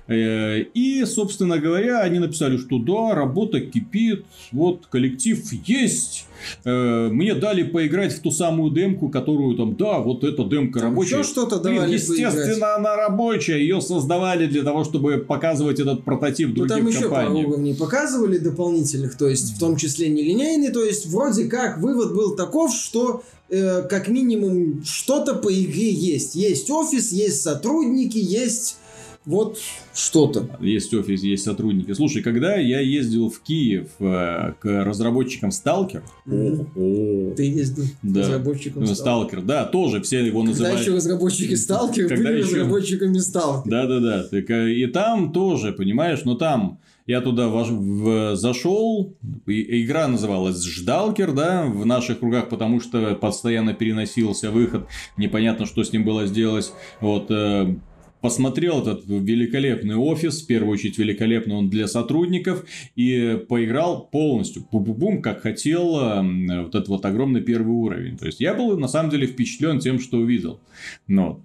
Э, и, собственно говоря, они написали, что да, работа кипит, вот коллектив есть. Э, мне дали поиграть в ту самую демку, которую там, да, вот эта демка там рабочая. Еще что-то давали Естественно, поиграть. она рабочая. Ее создавали для того, чтобы показывать этот прототип другим ну, там еще пару уровней показывали дополнительных, то есть в том числе нелинейный, то есть вроде как вывод был таков, что э, как минимум что-то по игре есть. Есть офис, есть сотрудники, есть вот что-то. Есть офис, есть сотрудники. Слушай, когда я ездил в Киев э, к разработчикам Сталкер... Mm-hmm. Ты ездил да. к разработчикам Сталкер? Да, тоже все его когда называют... Когда еще разработчики Сталкер были еще... разработчиками Сталкер. Да-да-да. Э, и там тоже, понимаешь, но там... Я туда в, в, зашел, и, игра называлась Ждалкер, да, в наших кругах, потому что постоянно переносился выход, непонятно, что с ним было сделать. Вот, э, посмотрел этот великолепный офис, в первую очередь великолепный он для сотрудников, и поиграл полностью, бум-бум, как хотел э, вот этот вот огромный первый уровень. То есть, я был на самом деле впечатлен тем, что увидел. Но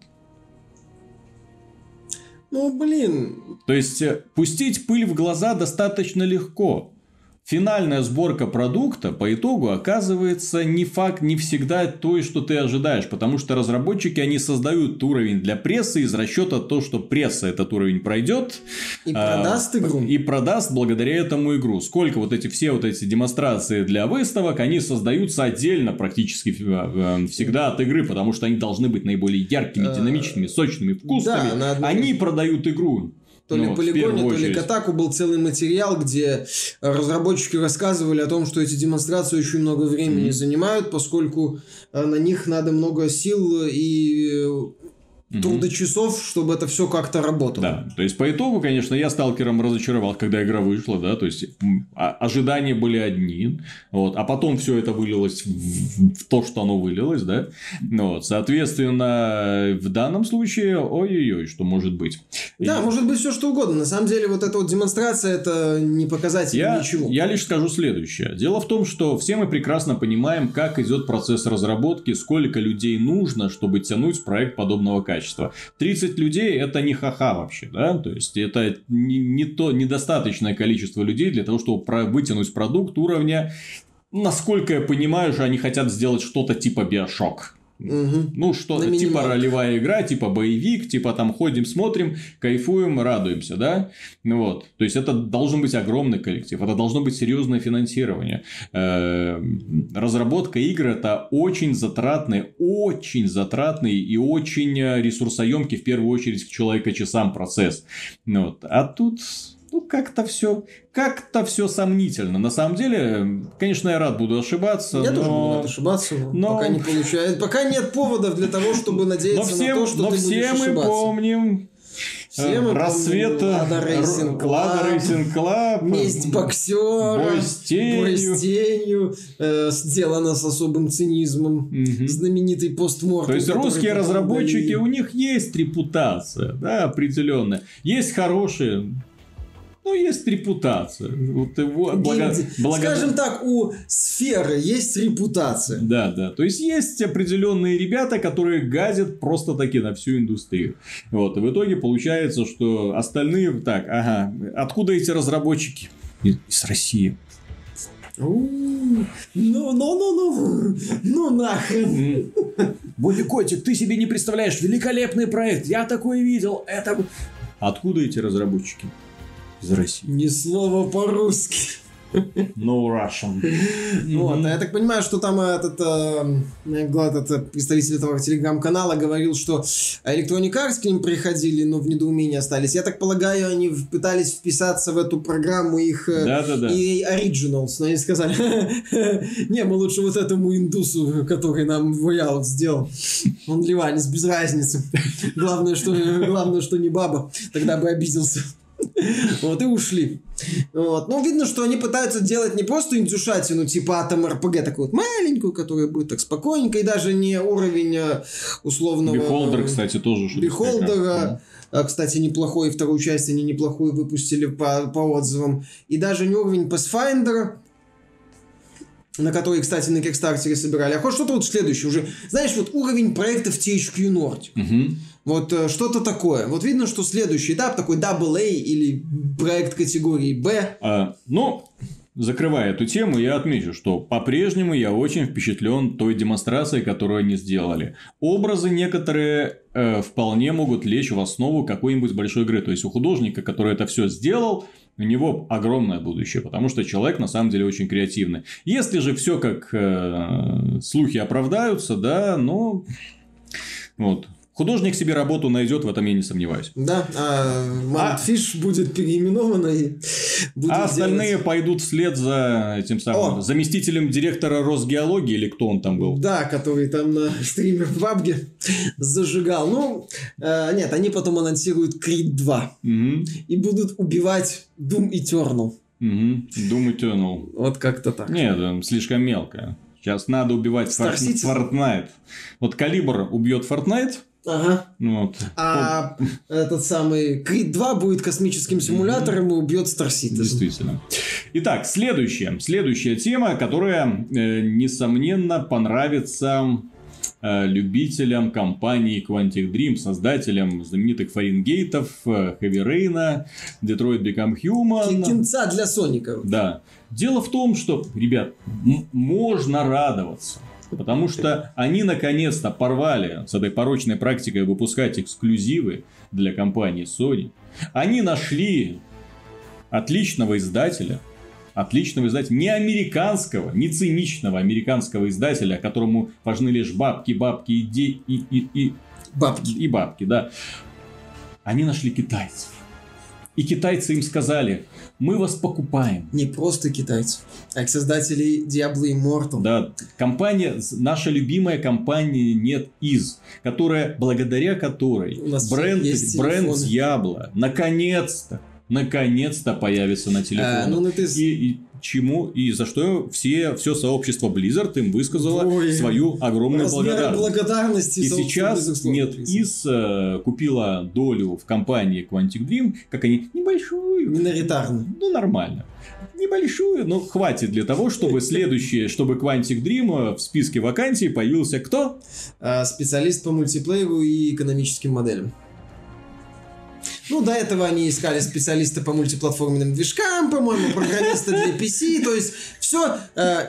ну, блин. То есть, э, пустить пыль в глаза достаточно легко финальная сборка продукта по итогу оказывается не факт, не всегда то, что ты ожидаешь, потому что разработчики, они создают уровень для прессы из расчета то, что пресса этот уровень пройдет. И а, продаст игру. И продаст благодаря этому игру. Сколько вот эти все вот эти демонстрации для выставок, они создаются отдельно практически э, всегда от игры, потому что они должны быть наиболее яркими, э, динамичными, сочными, вкусными. Да, они продают игру. То ли ну, полигоне, то ли Катаку был целый материал, где разработчики рассказывали о том, что эти демонстрации очень много времени mm-hmm. занимают, поскольку э, на них надо много сил и угу. трудочасов, чтобы это все как-то работало. Да, то есть по итогу, конечно, я сталкером разочаровал, когда игра вышла, да, то есть а, ожидания были одни, вот, а потом все это вылилось в, в то, что оно вылилось, да, ну вот, соответственно, в данном случае, ой-ой-ой, что может быть. Да, И... может быть все что угодно. На самом деле вот эта вот демонстрация это не показатель я, ничего. Я лишь скажу следующее. Дело в том, что все мы прекрасно понимаем, как идет процесс разработки, сколько людей нужно, чтобы тянуть проект подобного качества качества. 30 людей это не ха-ха вообще, да, то есть это не, не то недостаточное количество людей для того, чтобы про, вытянуть продукт уровня, насколько я понимаю, что они хотят сделать что-то типа Биошок. Угу. Ну, что На типа ролевая игра, типа боевик, типа там ходим, смотрим, кайфуем, радуемся, да? Ну вот. То есть, это должен быть огромный коллектив, это должно быть серьезное финансирование. Э, разработка игр это очень затратный, очень затратный и очень ресурсоемкий, в первую очередь, к человека часам процесс. Ну вот. А тут ну, как-то все, как-то все сомнительно. На самом деле, конечно, я рад буду ошибаться. Я но... тоже буду рад ошибаться, но, но пока не получается. Пока нет поводов для того, чтобы надеяться но всем, на то, что но ты все будешь мы ошибаться. помним все мы Рассвета, Лада Рейсинг Лада Рейсинг Клаб, Месть боксера, Бой с тенью, Бой с тенью э, сделано с особым цинизмом, угу. знаменитый postmortem. То есть русские разработчики, у них есть репутация, да, определенная, есть хорошие ну, есть репутация. Вот его, благо, благо... Скажем так, у сферы есть репутация. Да, да. То есть, есть определенные ребята, которые газят просто таки на всю индустрию. Вот. И в итоге получается, что остальные... Так, ага. Откуда эти разработчики? Из, из России. Ну, ну, ну, ну, ну нахрен. Боди Котик, ты себе не представляешь, великолепный проект, я такой видел, это... Откуда эти разработчики? Из России. Ни слова по-русски. No Russian. Вот, а я так понимаю, что там этот, э, этот э, представитель этого телеграм-канала говорил, что Electronic Arts к ним приходили, но в недоумении остались. Я так полагаю, они пытались вписаться в эту программу их да. и Originals, но они сказали, не, мы лучше вот этому индусу, который нам Voyalt сделал. Он ливанец, без разницы. Главное, что, главное, что не баба. Тогда бы обиделся. Вот, и ушли. Вот. Ну, видно, что они пытаются делать не просто индюшатину, типа атом РПГ, такую вот маленькую, которая будет так спокойненько, и даже не уровень э, условного... Beholder, кстати, тоже шутка. Beholder'а, а, кстати, неплохой, вторую часть они неплохую выпустили по, по отзывам. И даже не уровень Pathfinder, на который, кстати, на Кикстартере собирали, а хоть что-то вот следующее уже. Знаешь, вот уровень проектов THQ Nordic. Мгм. Вот э, что-то такое. Вот видно, что следующий этап такой AA или проект категории B. А, ну, закрывая эту тему, я отмечу, что по-прежнему я очень впечатлен той демонстрацией, которую они сделали. Образы некоторые э, вполне могут лечь в основу какой-нибудь большой игры. То есть у художника, который это все сделал, у него огромное будущее, потому что человек на самом деле очень креативный. Если же все как э, слухи оправдаются, да, ну вот. Художник себе работу найдет, в этом я не сомневаюсь. Да, а Мантфиш будет переименована и будет а остальные делать- пойдут вслед за этим самым О! заместителем директора Росгеологии или кто он там был. Да, который там на стриме в Бабге зажигал. Ну, э, нет, они потом анонсируют Крид 2 Мгм. и будут убивать Doom Eternal. Мгм. Doom Eternal. Вот как-то так. Нет, слишком мелко. Сейчас надо убивать Star Форт- Citizen? Fortnite. Вот Калибр убьет Fortnite. Ага. ну Вот. А этот самый Крид 2 будет космическим симулятором и убьет Star Citizen. Действительно. Итак, следующая. Следующая тема, которая, э, несомненно, понравится э, любителям компании Quantic Dream, создателям знаменитых Фаренгейтов, Heavy Rain, Detroit Become Human. Кинца для Соника. Да. Дело в том, что, ребят, можно радоваться. Потому что они наконец-то порвали с этой порочной практикой выпускать эксклюзивы для компании Sony. Они нашли отличного издателя, отличного издателя, не американского, не циничного американского издателя, которому важны лишь бабки, бабки и, де- и, и, и, Бабки. и бабки, да. Они нашли китайцев. И китайцы им сказали, мы вас покупаем. Не просто китайцев, а их создателей Diablo Immortal. Да, компания, наша любимая компания NetEase, которая, благодаря которой У нас бренд, бренд. Diablo наконец-то, наконец-то появится на телефоне. А, ну, ну, ты и, и чему, и за что все, все сообщество Blizzard им высказало Ой. свою огромную благодарность. благодарности. И сейчас нет из э, купила долю в компании Quantic Dream, как они небольшую, Миноритарно. ну нормально. Небольшую, но хватит для того, чтобы следующее, чтобы Quantic Dream э, в списке вакансий появился кто? А, специалист по мультиплееру и экономическим моделям. Ну, до этого они искали специалиста по мультиплатформенным движкам, по-моему, программиста для PC, то есть все,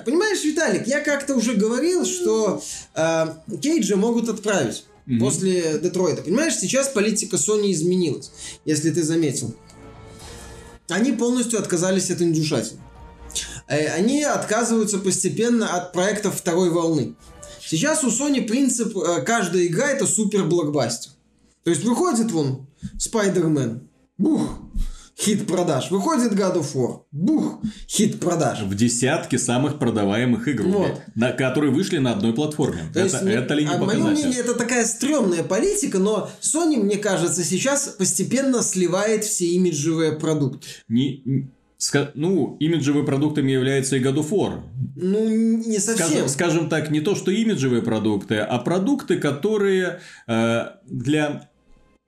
понимаешь, Виталик, я как-то уже говорил, что э, Кейджа могут отправить Мгм. после Детройта. Понимаешь, сейчас политика Sony изменилась, если ты заметил. Они полностью отказались от индюшатины. Э, Они отказываются постепенно от проектов второй волны. Сейчас у Sony принцип, э, каждая игра это супер блокбастер. То есть выходит вон Spider-Man, бух, хит продаж. Выходит God of War, бух, хит продаж. В десятке самых продаваемых игр, Вот. на, которые вышли на одной платформе. То это, есть, это ли не а мое показатель? мнение, это такая стрёмная политика, но Sony, мне кажется, сейчас постепенно сливает все имиджевые продукты. Не- ну, имиджевыми продуктами является и God of War. Ну, не совсем. Скажем, скажем так, не то, что имиджевые продукты, а продукты, которые э, для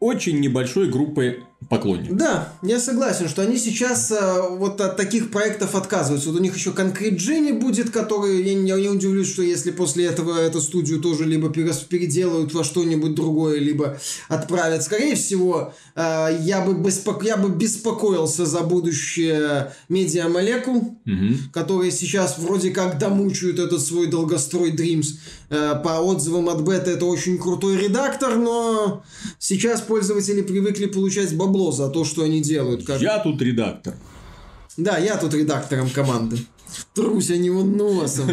очень небольшой группы поклонников. Да, я согласен, что они сейчас э, вот от таких проектов отказываются. Вот у них еще конкрет Дженни будет, который, я не, я не удивлюсь, что если после этого эту студию тоже либо переделают во что-нибудь другое, либо отправят. Скорее всего, э, я, бы беспоко- я бы беспокоился за будущее медиамолекул, Мгм. которые сейчас вроде как домучают этот свой долгострой Dreams. Э, По отзывам от бета это очень крутой редактор, но сейчас пользователи привыкли получать бабло за то, что они делают. Как- Я тут редактор. Да, я тут редактором команды. Трусь о него носом.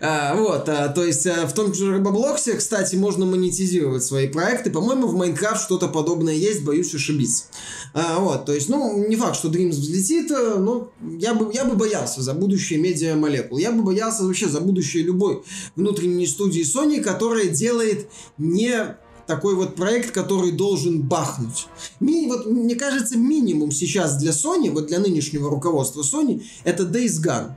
А, вот, а, то есть а, в том же Робоблоксе, кстати, можно монетизировать свои проекты. По-моему, в Майнкрафт что-то подобное есть, боюсь ошибиться. А, вот, то есть, ну, не факт, что Dreams взлетит, а, но я бы, я бы боялся за будущее медиа молекул. Я бы боялся вообще за будущее любой внутренней студии Sony, которая делает не такой вот проект, который должен бахнуть. Ми, вот, мне кажется, минимум сейчас для Sony, вот для нынешнего руководства Sony, это Days Gone.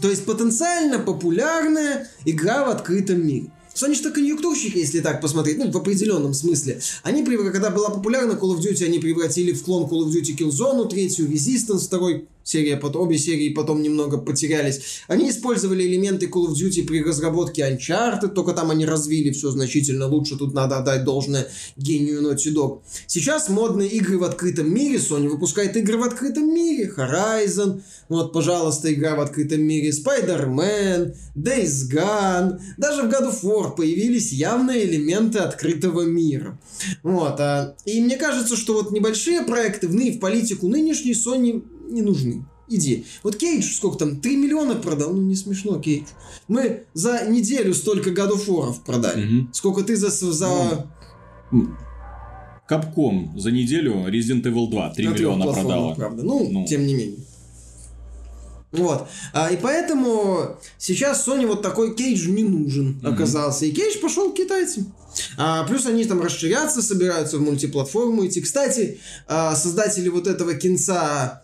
То есть потенциально популярная игра в открытом мире. Sony что конъюнктурщики, если так посмотреть, ну, в определенном смысле. Они, когда была популярна Call of Duty, они превратили в клон Call of Duty Killzone, третью, Resistance, второй, серия, обе серии потом немного потерялись. Они использовали элементы Call of Duty при разработке Uncharted, только там они развили все значительно лучше, тут надо отдать должное гению Naughty Dog. Сейчас модные игры в открытом мире, Sony выпускает игры в открытом мире, Horizon, вот, пожалуйста, игра в открытом мире, Spider-Man, Days Gone, даже в God of War появились явные элементы открытого мира. Вот, а, и мне кажется, что вот небольшие проекты в, в политику нынешней Sony не нужны. Иди. Вот Кейдж сколько там? 3 миллиона продал? Ну, не смешно, Кейдж. Мы за неделю столько годофоров продали. Угу. Сколько ты за... за... Капком за неделю Resident Evil 2 3 На миллиона продала. Правда. Ну, ну, тем не менее. Вот. А, и поэтому сейчас Sony вот такой Кейдж не нужен оказался. Mm-hmm. И Кейдж пошел к китайцам. А, плюс они там расширяться, собираются в мультиплатформу идти. Кстати, а, создатели вот этого кинца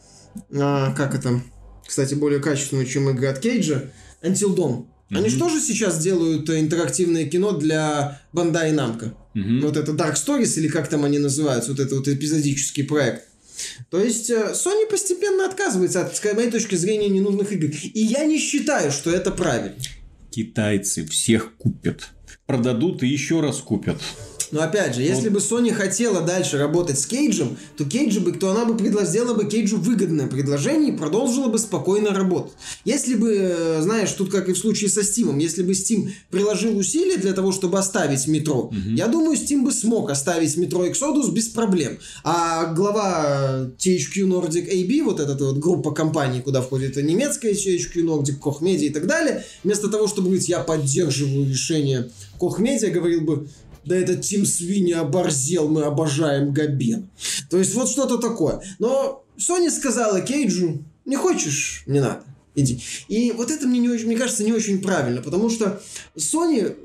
а, как это, кстати, более качественную, чем игры от Кейджа, Until Dawn. Они mm-hmm. же тоже сейчас делают интерактивное кино для Bandai Namco. Mm-hmm. Вот это Dark Stories, или как там они называются, вот это вот эпизодический проект. То есть э, Sony постепенно отказывается от, с моей точки зрения, ненужных игр. И я не считаю, что это правильно. Китайцы всех купят. Продадут и еще раз купят. Но опять же, если бы Sony хотела дальше работать с Кейджем, то Кейджу бы, то она бы предложила, бы Кейджу выгодное предложение и продолжила бы спокойно работать. Если бы, э, знаешь, тут как и в случае со Steam, если бы Steam приложил усилия для того, чтобы оставить метро, угу. я думаю, Steam бы смог оставить метро Exodus без проблем. А глава THQ Nordic AB, вот эта вот группа компаний, куда входит немецкая THQ Nordic, Koch Media и так далее, вместо того, чтобы говорить, я поддерживаю решение Koch Media, говорил бы, да этот Тим Свиньи оборзел, мы обожаем Габен. То есть вот что-то такое. Но Sony сказала Кейджу, не хочешь, не надо. Иди. И вот это мне не очень, мне кажется, не очень правильно, потому что Sony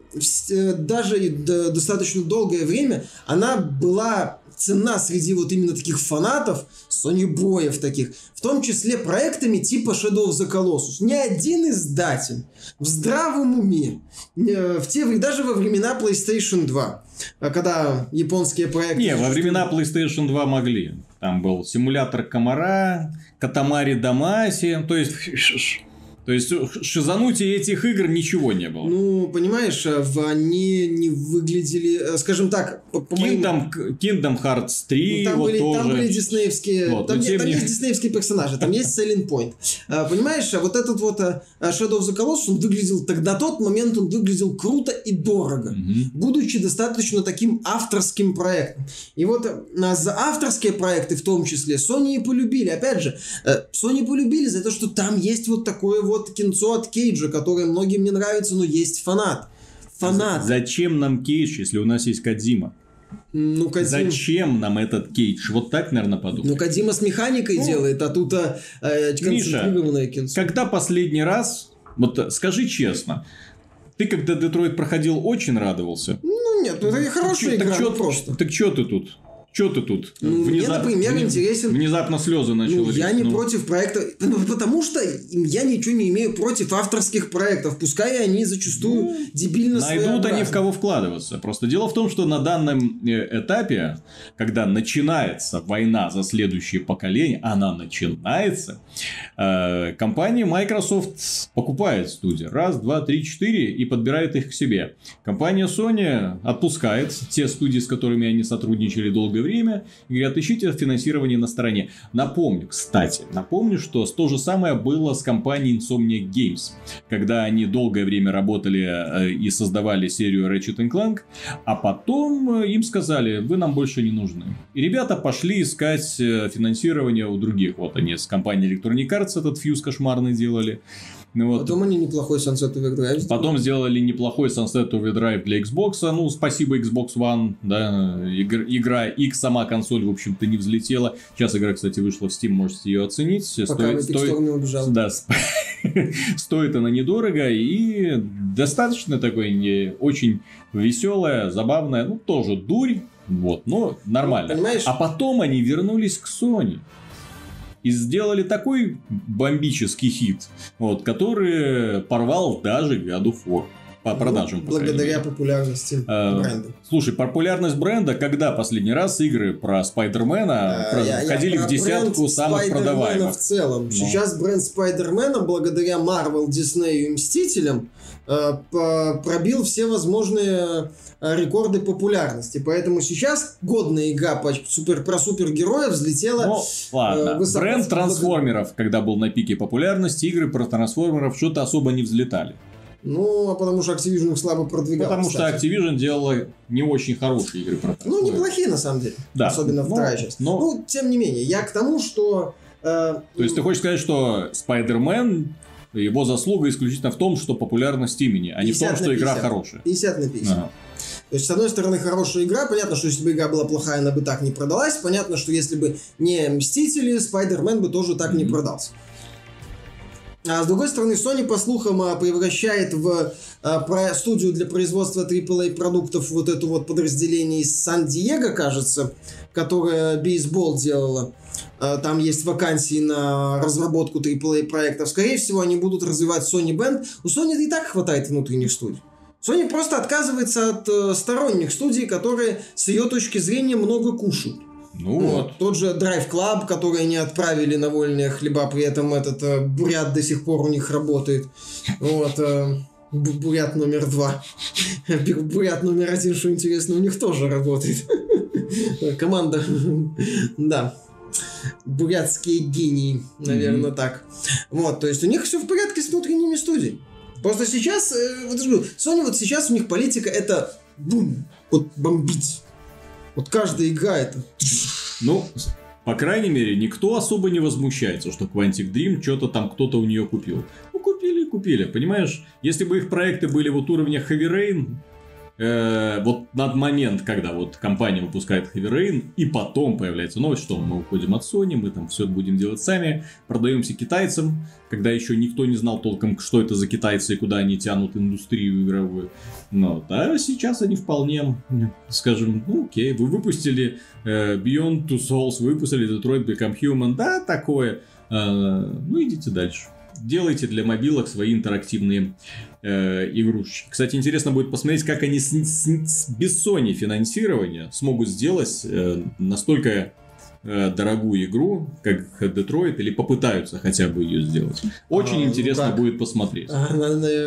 э, даже достаточно долгое время она была цена среди вот именно таких фанатов, Sony боев таких, в том числе проектами типа Shadow of the Colossus. Ни один издатель в здравом уме, э, в те, даже во времена PlayStation 2, э, когда японские проекты... Не, во времена PlayStation 2 могли. Там был симулятор комара, Катамари Дамаси, то есть то есть шизануть этих игр ничего не было. Ну, понимаешь, э, они не выглядели, э, скажем так, по, Kingdom, моим... Kingdom Hearts 3 ну, там, вот были, тоже... там были диснеевские, вот, там, не, там не... есть диснеевские персонажи, там есть Selling Point. Э, понимаешь, а вот этот вот Shadow of the Colossus, он выглядел, на тот момент он выглядел круто и дорого, угу. будучи достаточно таким авторским проектом. И вот за авторские проекты в том числе Sony и полюбили. Опять же, Sony полюбили за то, что там есть вот такое вот вот кинцо от Кейджа, которое многим не нравится, но есть фанат. Фанат. Зачем нам Кейдж, если у нас есть Кадзима? Ну, Кадзим... Зачем нам этот Кейдж? Вот так, наверное, подумать. Ну, Кадима с механикой ну, делает, а тут а, э, концентрированное Миша, кинцо. когда последний раз, вот скажи честно, ты когда Детройт проходил, очень радовался? Ну, нет, ну, это хорошая так, игра, чё, ну, просто. Так что ты тут? Что ты тут? Ну, Внезап... Мне, например, интересен... Внезапно слезы начали. Ну, я не ну. против проекта, ну, потому что я ничего не имею против авторских проектов, пускай они зачастую ну, дебильно Найдут они в кого вкладываться. Просто дело в том, что на данном э, этапе, когда начинается война за следующее поколение, она начинается, э, компания Microsoft покупает студии. Раз, два, три, четыре и подбирает их к себе. Компания Sony отпускает те студии, с которыми они сотрудничали долгое время и говорят, ищите финансирование на стороне. Напомню, кстати, напомню, что то же самое было с компанией Insomniac Games, когда они долгое время работали э, и создавали серию Ratchet Clank, а потом э, им сказали, вы нам больше не нужны. И ребята пошли искать э, финансирование у других. Вот они с компанией Electronic Arts этот фьюз кошмарный делали. Ну, вот. Потом они неплохой Sunset Overdrive. Потом сделали неплохой Sunset Overdrive для Xbox. Ну, спасибо Xbox One, да. Игр- игра X, сама консоль, в общем-то, не взлетела. Сейчас игра, кстати, вышла в Steam, можете ее оценить. Пока Epic Store не убежал. Да, стоит она недорого и достаточно такой не очень веселая, забавная, ну тоже дурь, вот, но нормально. Ну, понимаешь? А потом они вернулись к Sony и сделали такой бомбический хит, вот, который порвал даже God of War по продажам. Ну, по крайней благодаря мере. популярности А, бренда. Слушай, популярность бренда, когда последний раз игры про Спайдермена А, входили в десятку самых продаваемых? в целом. Ну. Сейчас бренд Спайдермена, благодаря Marvel, Disney и Мстителям, по- пробил все возможные э, рекорды популярности. Поэтому сейчас годная игра по супер, про супергероев взлетела. Ну, ладно. э, высоко Бренд трансформеров, когда был на пике популярности, игры про трансформеров что-то особо не взлетали. Ну, а потому что Activision их слабо продвигал. Потому кстати. что Activision делала не очень хорошие игры про Ну, неплохие на самом деле. Да. Особенно Но- вторая часть. но- Ну, тем не менее, я к тому, что... э, То есть ты хочешь сказать, что Спайдермен, его заслуга исключительно в том, что популярность имени, а не в 50 том, что игра 50. хорошая. 50 на 50. Ага. То есть, с одной стороны, хорошая игра. Понятно, что если бы игра была плохая, она бы так не продалась. Понятно, что если бы не Мстители, Спайдермен бы тоже так не Мгм. продался. А с другой стороны, Sony, по слухам, а, превращает в а, студию для производства AAA продуктов вот это вот подразделение из Сан-Диего, кажется, которое бейсбол делала. А, Там есть вакансии на разработку AAA проектов. Скорее всего, они будут развивать Sony Band. У Sony и так хватает внутренних студий. Sony просто отказывается от э, сторонних студий, которые с ее точки зрения много кушают. Ну Вот. вот. Тот же Drive Club, который они отправили на вольные хлеба, при этом этот э, бурят до сих пор у них работает. Вот. э, бу- бурят номер два. Бурят номер один, что интересно, у них тоже работает. Команда. Да. Бурятские гении, наверное, так. Вот, то есть у них все в порядке с внутренними студиями. Просто сейчас, э, вот Sony вот сейчас у них политика это бум, вот бомбить. Вот каждая игра это Ну, по крайней мере, никто особо не возмущается, что Quantic Dream что-то там кто-то у нее купил. Ну, купили и купили, понимаешь? Если бы их проекты были вот уровня Heavy Rain, э, вот над момент, когда вот компания выпускает Heavy Rain, и потом появляется новость, что мы уходим от Sony, мы там все будем делать сами, продаемся китайцам, когда еще никто не знал толком, что это за китайцы и куда они тянут индустрию игровую. Но да, сейчас они вполне, скажем, ну окей, вы выпустили э, Beyond Two Souls, выпустили Detroit Become Human, да, такое. Э, ну идите дальше. Делайте для мобилок свои интерактивные э, игрушечки. Кстати, интересно будет посмотреть, как они с, с- с- без Sony финансирования смогут сделать э, настолько э, дорогую игру, как Детройт, или попытаются хотя бы ее сделать. Очень А, ну интересно как? будет посмотреть. А,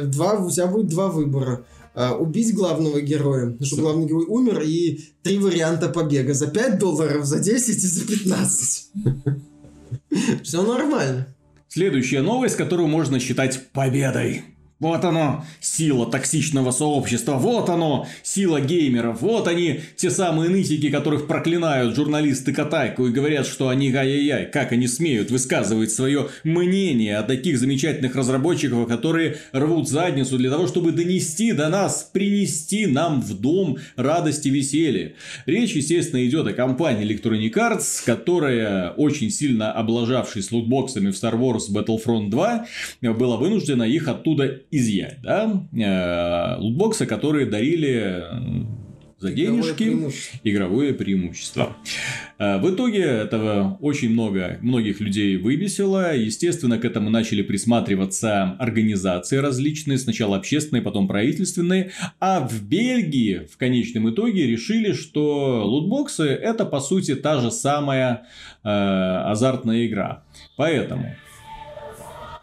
Два, у тебя будет два выбора. А, Убить главного героя, чтобы главный герой умер, и три варианта побега. За 5 долларов, за 10 и за 15. Все нормально. Следующая новость, которую можно считать победой. Вот оно, сила токсичного сообщества, вот оно, сила геймеров, вот они, те самые нытики, которых проклинают журналисты Катайку и говорят, что они ай-яй-яй, как они смеют высказывать свое мнение о таких замечательных разработчиках, которые рвут задницу для того, чтобы донести до нас, принести нам в дом радость и веселье. Речь, естественно, идет о компании Electronic Arts, которая, очень сильно облажавшись лутбоксами в Star Wars Battlefront 2, была вынуждена их оттуда изъять. Да? Э, Лутбоксы, которые дарили э, за Игровое денежки преимущество. игровое преимущество. Э, В итоге этого очень много, многих людей выбесило. Естественно, к этому начали присматриваться организации различные, сначала общественные, потом правительственные. А в Бельгии в конечном итоге решили, что лутбоксы это по сути та же самая э, азартная игра. Поэтому...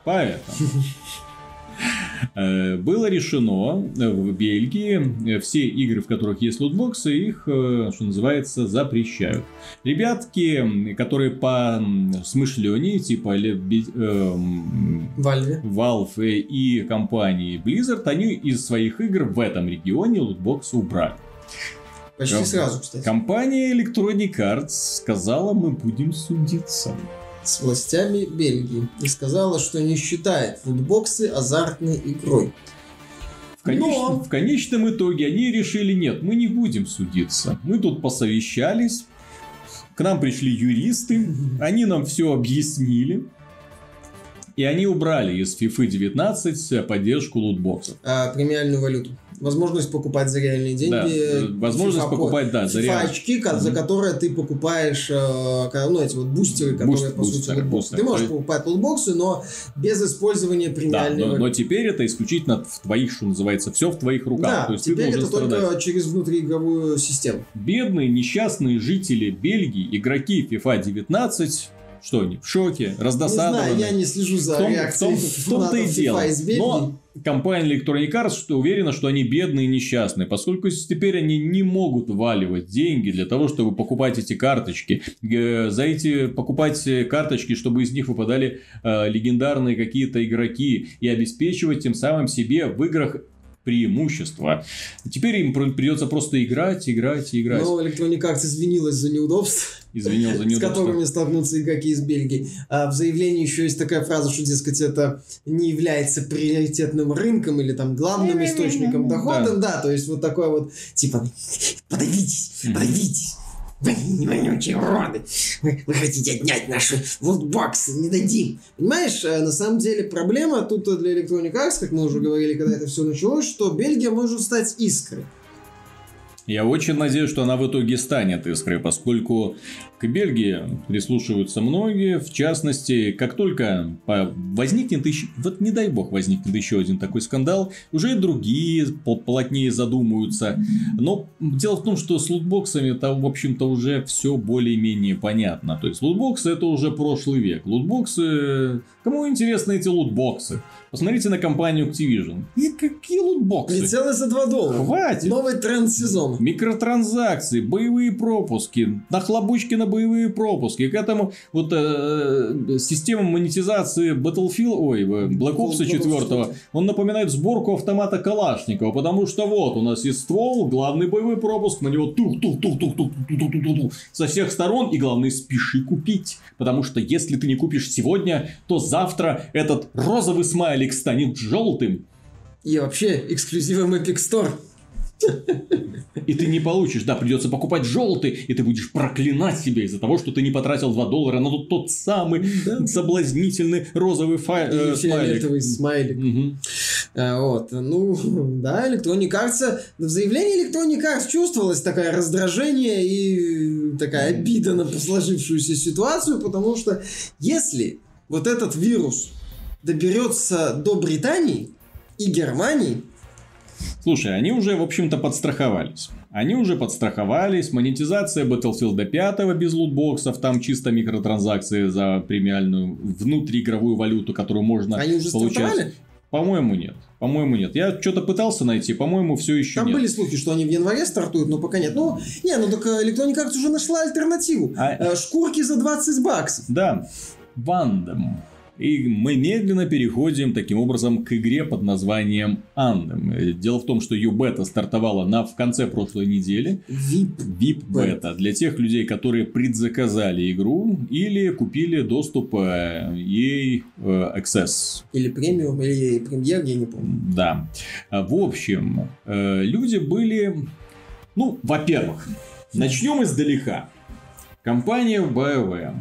Поэтому... Э, Было решено э, в Бельгии э, все игры, в которых есть лутбоксы, их, что называется, запрещают. Ребятки, которые по смышлению, типа эм, Вальве. Valve и компании Blizzard, они из своих игр в этом регионе лутбоксы убрали. Почти Ком- сразу, кстати. Компания Electronic Arts сказала, мы будем судиться. С властями Бельгии и сказала, что не считает лутбоксы азартной игрой. В, конеч- Но- в конечном итоге они решили, нет, мы не будем судиться. Мы тут посовещались, к нам пришли юристы, они нам все объяснили. И они убрали из FIFA 19 поддержку лутбоксов. А, премиальную валюту. Возможность покупать за реальные деньги. Да, э, возможность FIFA покупать, да, за реальные. очки, ка- за которые ты покупаешь, э, ну, эти вот бустеры, которые, Буст- по сути, бустеры, лутбоксы. бустеры. Ты можешь покупать лутбоксы, но без использования Да, премиальной но, но теперь это исключительно в твоих, что называется, все в твоих руках. Да, То есть ты теперь должен это страдать. только через внутриигровую систему. Бедные несчастные жители Бельгии, игроки FIFA 19, что они, в шоке, Не раздосадованы. знаю, я не слежу за В том- в реакцией том- в том-то и дело. Но компания Electronic Arts уверена, что они бедные и несчастные, поскольку теперь они не могут валивать деньги для того, чтобы покупать эти карточки. За эти покупать э, карточки, чтобы из них выпадали э, легендарные какие-то игроки и обеспечивать тем самым себе в играх преимущество. Теперь им пр- придется просто играть, играть и играть. Но Electronic Arts извинилась за неудобства. Извинил за с неудобство. которыми столкнутся игроки из Бельгии. А в заявлении еще есть такая фраза, что, дескать, это не является приоритетным рынком или там главным источником дохода. Да. то есть вот такой вот, типа, подавитесь, подавитесь. Вы не вонючие уроды. Вы, вы хотите отнять наши лутбоксы, не дадим. Понимаешь, э, на самом деле проблема тут для Electronic Arts, как мы уже говорили, когда это все началось, что Бельгия может стать искрой. Я очень надеюсь, что она в итоге станет искрой, поскольку к Бельгии прислушиваются многие. В частности, как только возникнет еще... Вот не дай бог возникнет еще один такой скандал, уже и другие плотнее задумаются. Но дело в том, что с лутбоксами там, в общем-то, уже все более-менее понятно. То есть, лутбоксы это уже прошлый век. Лутбоксы... Кому интересны эти лутбоксы? Посмотрите на компанию Activision. И какие лутбоксы? Прицелы за 2 доллара. Хватит! Новый тренд сезона. Микротранзакции, боевые пропуски, нахлобучки на боевые пропуски. К этому вот э, система монетизации Battlefield, ой, э, Black Ops Black Ops 4, он напоминает сборку автомата Калашникова, потому что вот у нас есть ствол, главный боевой пропуск, на него тух тух тух тух тух тух тух тух тух тух со всех сторон, и главное спеши купить, потому что если ты не купишь сегодня, то завтра этот розовый смайлик станет желтым, И вообще, эксклюзивом Epic Store. И ты не получишь, да, придется покупать желтый, и ты будешь проклинать себя из-за того, что ты не потратил 2 доллара на тот, тот самый Да. соблазнительный розовый фай- э, фиолетовый смайлик. Мгм. А, Вот, ну, да, Electronic Arts, в заявлении Electronic Arts чувствовалось такое раздражение и такая обида на сложившуюся ситуацию, потому что если вот этот вирус доберется до Британии и Германии, Слушай, они уже, в общем-то, подстраховались. Они уже подстраховались. Монетизация Battlefield 5 без лутбоксов. Там чисто микротранзакции за премиальную внутриигровую валюту, которую можно они уже получать. стартовали? По-моему, нет. По-моему, нет. Я что-то пытался найти, по-моему, все еще Там нет. были слухи, что они в январе стартуют, но пока нет. Ну, не, ну так э, Electronic Arts уже нашла альтернативу. А- Э, Шкурки за 20 баксов. Да, Вандом. И мы медленно переходим таким образом к игре под названием Андем. Э, Дело в том, что ее бета стартовала на, в конце прошлой недели. VIP. VIP бета для тех людей, которые предзаказали игру или купили доступ э, EA э, Access. Или премиум, или премьер, я не помню. Да. А, В общем, люди были... Ну, во-первых, начнем издалека. Компания BioWare.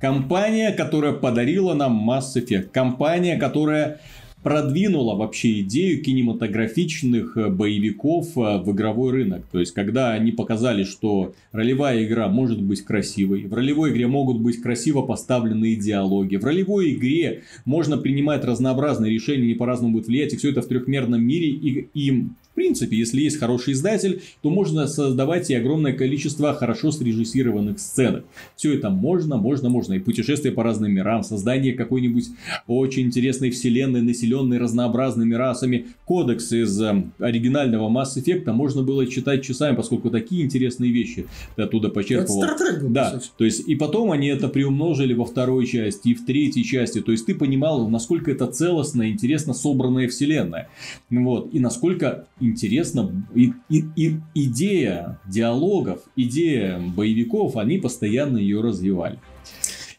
Компания, которая подарила нам Mass Effect. Компания, которая продвинула вообще идею кинематографичных э, боевиков э, в игровой рынок. То есть, когда они показали, что ролевая игра может быть красивой, в ролевой игре могут быть красиво поставленные диалоги, в ролевой игре можно принимать разнообразные решения, они по-разному будут влиять, и все это в трехмерном мире, и, и принципе, если есть хороший издатель, то можно создавать и огромное количество хорошо срежиссированных сценок. Все это можно, можно, можно. И путешествие по разным мирам, создание какой-нибудь очень интересной вселенной, населенной разнообразными расами. Кодекс из э, оригинального Mass Effect можно было читать часами, поскольку такие интересные вещи ты оттуда почерпывал. Был, Да, то есть и потом они это приумножили во второй части и в третьей части. То есть ты понимал, насколько это целостная, интересно собранная вселенная. Вот. И насколько интересно и, и- и идея диалогов, идея боевиков, они постоянно ее развивали.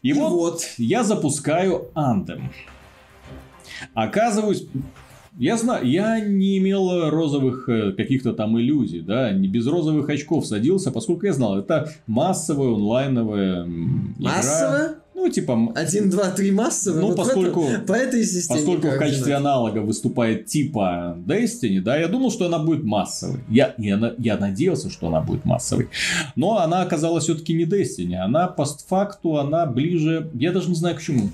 И, И вот, вот. я запускаю Anthem. Оказываюсь, я знаю, я не имел розовых э, каких-то там иллюзий, да, не без розовых очков садился, поскольку я знал, это массовая онлайновая м, игра. Массово? Ну, типа, м- Один, два, три массово? Ну, Вот поскольку- этом- по этой системе Поскольку в качестве аналога выступает типа Destiny, да, я думал, что она будет массовой. Я, я, я надеялся, что она будет массовой. Но она оказалась все-таки не Destiny. Она постфакту, она ближе... Я даже не знаю к чему.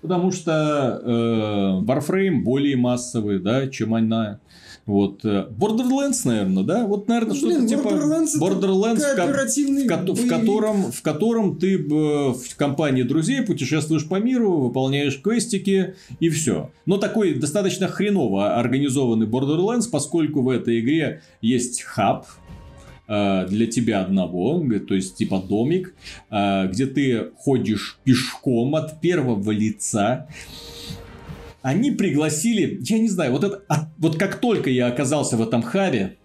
Потому что э, Warframe более массовый, да, чем она. Вот. э, Borderlands, наверное, да? Вот, наверное, Ну, что-то типа... Borderlands Borderlands, Кооперативный в, ко- в котором, в котором ты б, в компании друзей путешествуешь по миру, выполняешь квестики и все. Но такой достаточно хреново организованный Borderlands, поскольку в этой игре есть хаб, э, для тебя одного, то есть типа домик, э, где ты ходишь пешком от первого лица. Они пригласили, я не знаю, вот это, от- вот как только я оказался в этом хабе,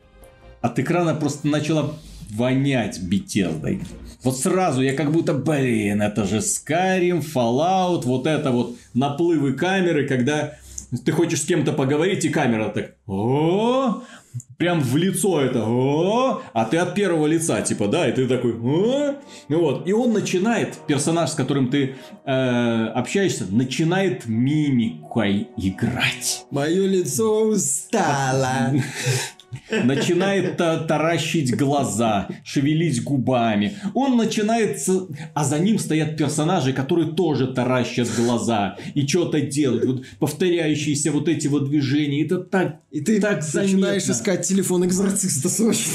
от экрана просто начало вонять Бетездой. Вот сразу я как будто, блин, это же Skyrim, Fallout, вот это вот наплывы камеры, когда ты хочешь с кем-то поговорить, и камера так, о прям в лицо это, о! А ты от первого лица, типа, да, и ты такой, ну вот, и он начинает, персонаж, с которым ты э, общаешься, начинает мимикой играть. Мое лицо устало. начинает та- таращить глаза, шевелить губами. Он начинает... А за ним стоят персонажи, которые тоже таращат глаза и что-то делают. Вот повторяющиеся вот эти вот движения. Это так, И ты так начинаешь заметно. искать телефон экзорциста срочно.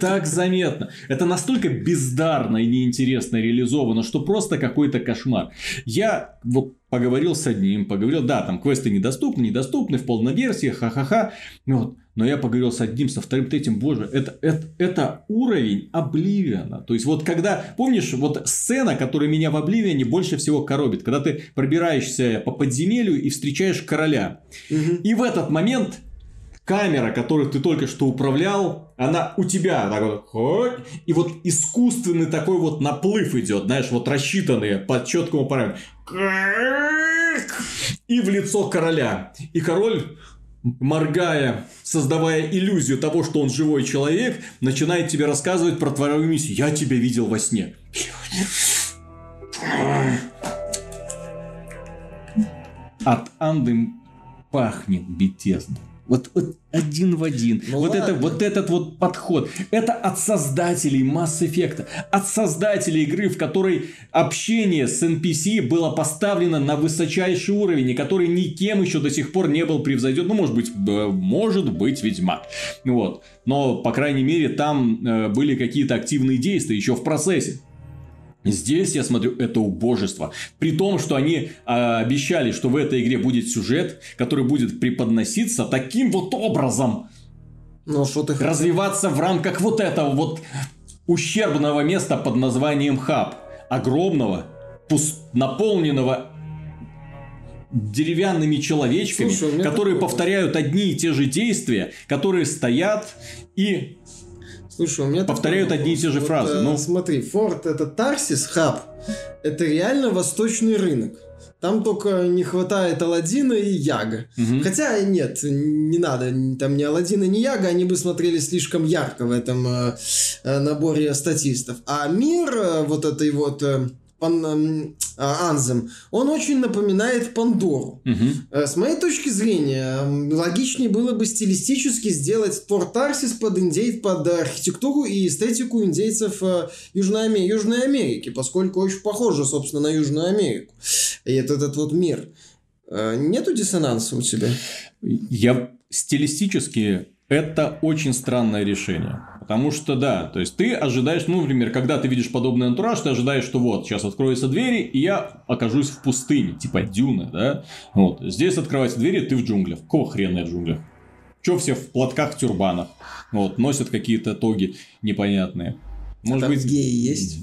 Так заметно. Это настолько бездарно и неинтересно реализовано, что просто какой-то кошмар. Я вот поговорил с одним, поговорил, да, там квесты недоступны, недоступны в полной версии, ха-ха-ха. Ну Вот. Но я поговорил с одним, со вторым, третьим, боже, это, это, это уровень Обливиона. То есть, вот когда, помнишь, вот сцена, которая меня в Обливионе больше всего коробит, когда ты пробираешься по подземелью и встречаешь короля. И в этот момент камера, которую ты только что управлял, она у тебя так вот, и вот искусственный такой вот наплыв идет, знаешь, вот рассчитанные по четкому параметру. И в лицо короля. И король моргая, создавая иллюзию того, что он живой человек, начинает тебе рассказывать про твою миссию. Я тебя видел во сне. От Анды пахнет Бетезда. Вот, вот один в один. Ну вот, это, вот этот вот подход. Это от создателей Mass Effect. От создателей игры, в которой общение с NPC было поставлено на высочайший уровень, и который никем еще до сих пор не был превзойден. Ну, может быть, может быть, Ведьмак. Вот. Но, по крайней мере, там э, были какие-то активные действия еще в процессе. Здесь я смотрю, это убожество. При том, что они а, обещали, что в этой игре будет сюжет, который будет преподноситься таким вот образом, Ну, что ты развиваться в рамках вот этого вот ущербного места под названием хаб. Огромного, пус- наполненного деревянными человечками, Слушай, которые повторяют одни и те же действия, которые стоят и Слушай, у меня Повторяют одни и те же вопрос. фразы, э, ну. Смотри, Форд это Тарсис, хаб. Это реально восточный рынок. Там только не хватает Аладдина и Яга. Мгм. Хотя нет, не надо, там ни Аладдина, ни Яга, они бы смотрели слишком ярко в этом э, э, наборе статистов. А мир э, вот этой вот э, пан, а, Анзем, он очень напоминает Пандору. Э, С моей точки зрения, логичнее было бы стилистически сделать Порт Тарсис под, индей... под архитектуру и эстетику индейцев э, Южной, Южной Америки, поскольку очень похоже, собственно, на Южную Америку. И этот, этот вот мир. Э, Нету диссонанса у тебя? Я стилистически это очень странное решение. Потому что, да, то есть ты ожидаешь, ну, например, когда ты видишь подобный антураж, ты ожидаешь, что вот, сейчас откроются двери, и я окажусь в пустыне, типа дюны, да? Вот, здесь открываются двери, ты в джунглях. Какого хрена я в джунглях? Че все в платках, тюрбанах? Вот, носят какие-то тоги непонятные. Может там быть, геи есть?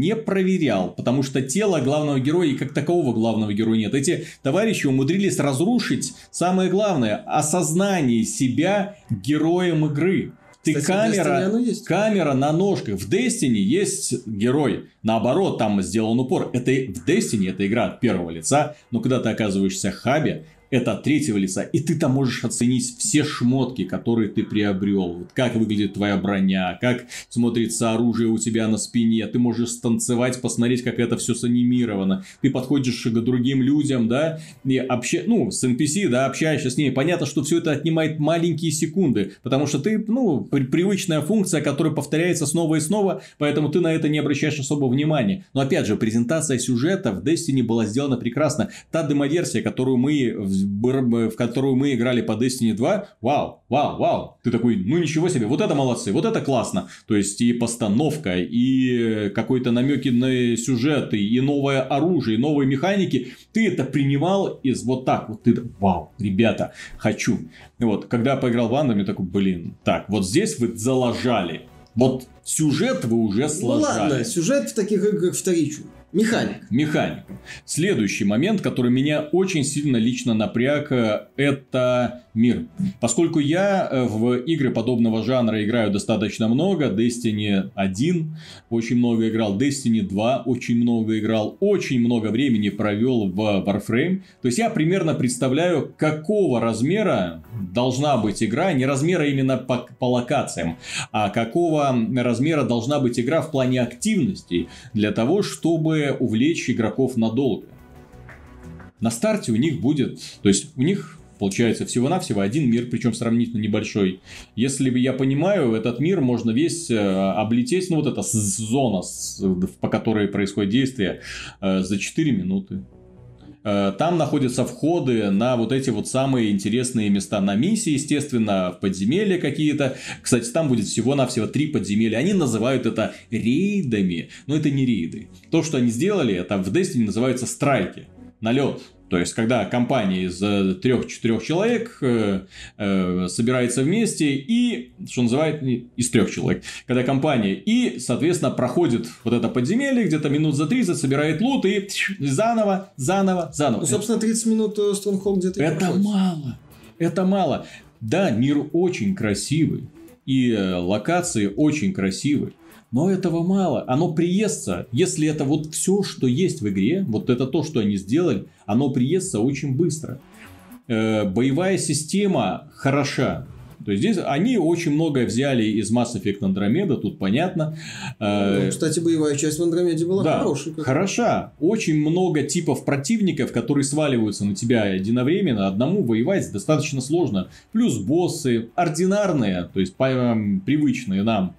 не проверял, потому что тело главного героя и как такового главного героя нет. Эти товарищи умудрились разрушить самое главное – осознание себя героем игры. Ты Кстати, камера, есть. камера на ножках. В Destiny есть герой. Наоборот, там сделан упор. Это в Destiny это игра от первого лица, но когда ты оказываешься в хабе, это от третьего лица, и ты там можешь оценить все шмотки, которые ты приобрел. Вот как выглядит твоя броня, как смотрится оружие у тебя на спине. Ты можешь станцевать, посмотреть, как это все санимировано. Ты подходишь к другим людям, да, и обще... ну, с NPC, да, общаешься с ними. Понятно, что все это отнимает маленькие секунды, потому что ты, ну, при- привычная функция, которая повторяется снова и снова, поэтому ты на это не обращаешь особо внимания. Но опять же, презентация сюжета в Destiny была сделана прекрасно. Та демоверсия, которую мы, в которую мы играли по Destiny 2, вау, вау, вау. Ты такой, ну ничего себе, вот это молодцы, вот это классно. То есть и постановка, и какой-то намеки на сюжеты, и новое оружие, и новые механики. Ты это принимал из вот так вот. Ты, вау, ребята, хочу. Вот, когда я поиграл в Андом, я такой, блин, так, вот здесь вы залажали. Вот сюжет вы уже Ну сложали. ладно, сюжет в таких играх вторичный. Механик. Механик. Следующий момент, который меня очень сильно лично напряг, э, это мир. Поскольку я э, в игры подобного жанра играю достаточно много, Destiny 1 очень много играл, Destiny 2 очень много играл, очень много времени провел в Warframe. То есть я примерно представляю, какого размера должна быть игра, не размера именно по, по локациям, а какого размера должна быть игра в плане активностей для того, чтобы увлечь игроков надолго. На старте у них будет, то есть у них получается всего-навсего один мир, причем сравнительно небольшой. Если я понимаю, этот мир можно весь э, облететь, ну вот эта зона, по которой происходит действие, э, за 4 минуты. Э, Там находятся входы на вот эти вот самые интересные места на миссии, естественно, в подземелья какие-то. Кстати, там будет всего-навсего три подземелья. Они называют это рейдами, но это не рейды. То, что они сделали, это в Destiny называется страйки, налет. То есть, когда компания из э, трех-четырех человек э, э, собирается вместе и, что называют, из трех человек, когда компания и, соответственно, проходит вот это подземелье, где-то минут за 30, собирает лут и заново, заново, заново. Ну, собственно, 30 минут э, Stronghold где-то Это проходит. мало. Это мало. Да, мир очень красивый. И э, локации очень красивые. Но этого мало. Оно приестся, если это вот все, что есть в игре, вот это то, что они сделали, оно приестся очень быстро. Э, боевая система хороша. То есть здесь они очень многое взяли из Mass Effect Andromeda, тут понятно. Э, Ну, кстати, боевая часть в Андромеде была да, хорошей. хороша. Очень много типов противников, которые сваливаются на тебя единовременно. Одному воевать достаточно сложно. Плюс боссы ординарные, то есть эм, привычные нам.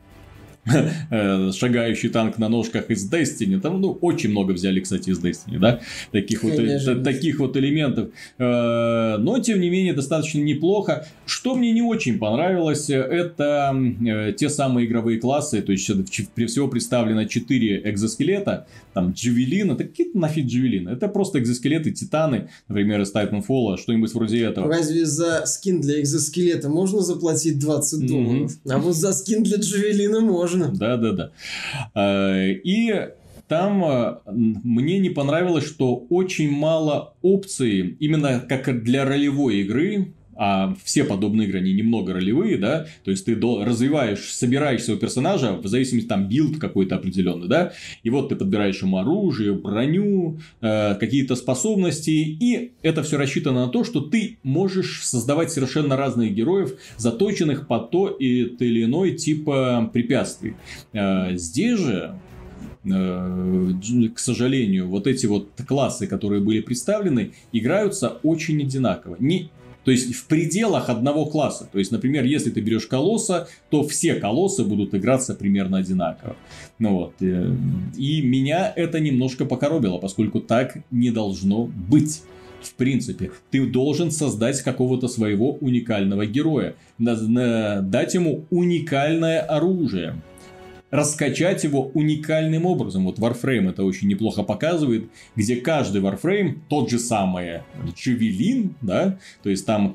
Э, Шагающий танк на ножках из Destiny. Там, ну, очень много взяли, кстати, из Destiny, да? Таких вот, э, Конечно. таких вот элементов. Э, Но, тем не менее, достаточно неплохо. Что мне не очень понравилось, это те самые игровые классы. То есть, всего представлено 4 экзоскелета. Там джавелины. Да какие нафиг джавелины? Это просто экзоскелеты, титаны, например, из Titanfall, что-нибудь вроде этого. Разве за скин для экзоскелета можно заплатить 20 Мгм. долларов? А вот за скин для Джавелина можно. Да, да, да. Э, И там м, мне не понравилось, что очень мало опций, именно как для ролевой игры, а все подобные игры, они немного ролевые, да, то есть ты до- развиваешь, собираешь своего персонажа, в зависимости, там, build какой-то определенный, да, и вот ты подбираешь ему оружие, броню, э, какие-то способности, и это все рассчитано на то, что ты можешь создавать совершенно разных героев, заточенных под то и то или иной типа препятствий. Э, Здесь же э, к сожалению, вот эти вот классы, которые были представлены, играются очень одинаково. Не, то есть в пределах одного класса. То есть, например, если ты берешь колосса, то все колоссы будут играться примерно одинаково. Ну вот. э, И меня это немножко покоробило, поскольку так не должно быть. В принципе, ты должен создать какого-то своего уникального героя, дать ему уникальное оружие. Раскачать его уникальным образом. Вот Warframe это очень неплохо показывает, где каждый Warframe тот же самый Джавелин, да, то есть там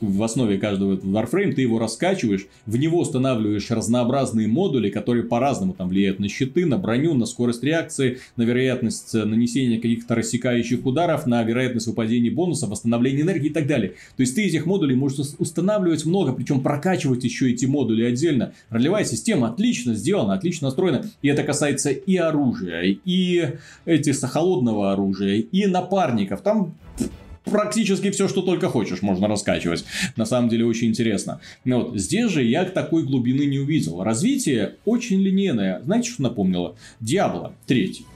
в основе каждого Warframe ты его раскачиваешь, в него устанавливаешь разнообразные модули, которые по-разному там влияют на щиты, на броню, на скорость реакции, на вероятность нанесения каких-то рассекающих ударов, на вероятность выпадения бонусов, восстановления энергии и так далее. То есть ты этих модулей можешь устанавливать много, причем прокачивать еще эти модули отдельно. Ролевая система отлично сделана, отлично настроена. И это касается и оружия, и этих холодного оружия, и напарников. Там практически все, что только хочешь, можно раскачивать. На самом деле очень интересно. Но вот здесь же я такой глубины не увидел. Развитие очень линейное. Знаете, что напомнило? Диабло 3.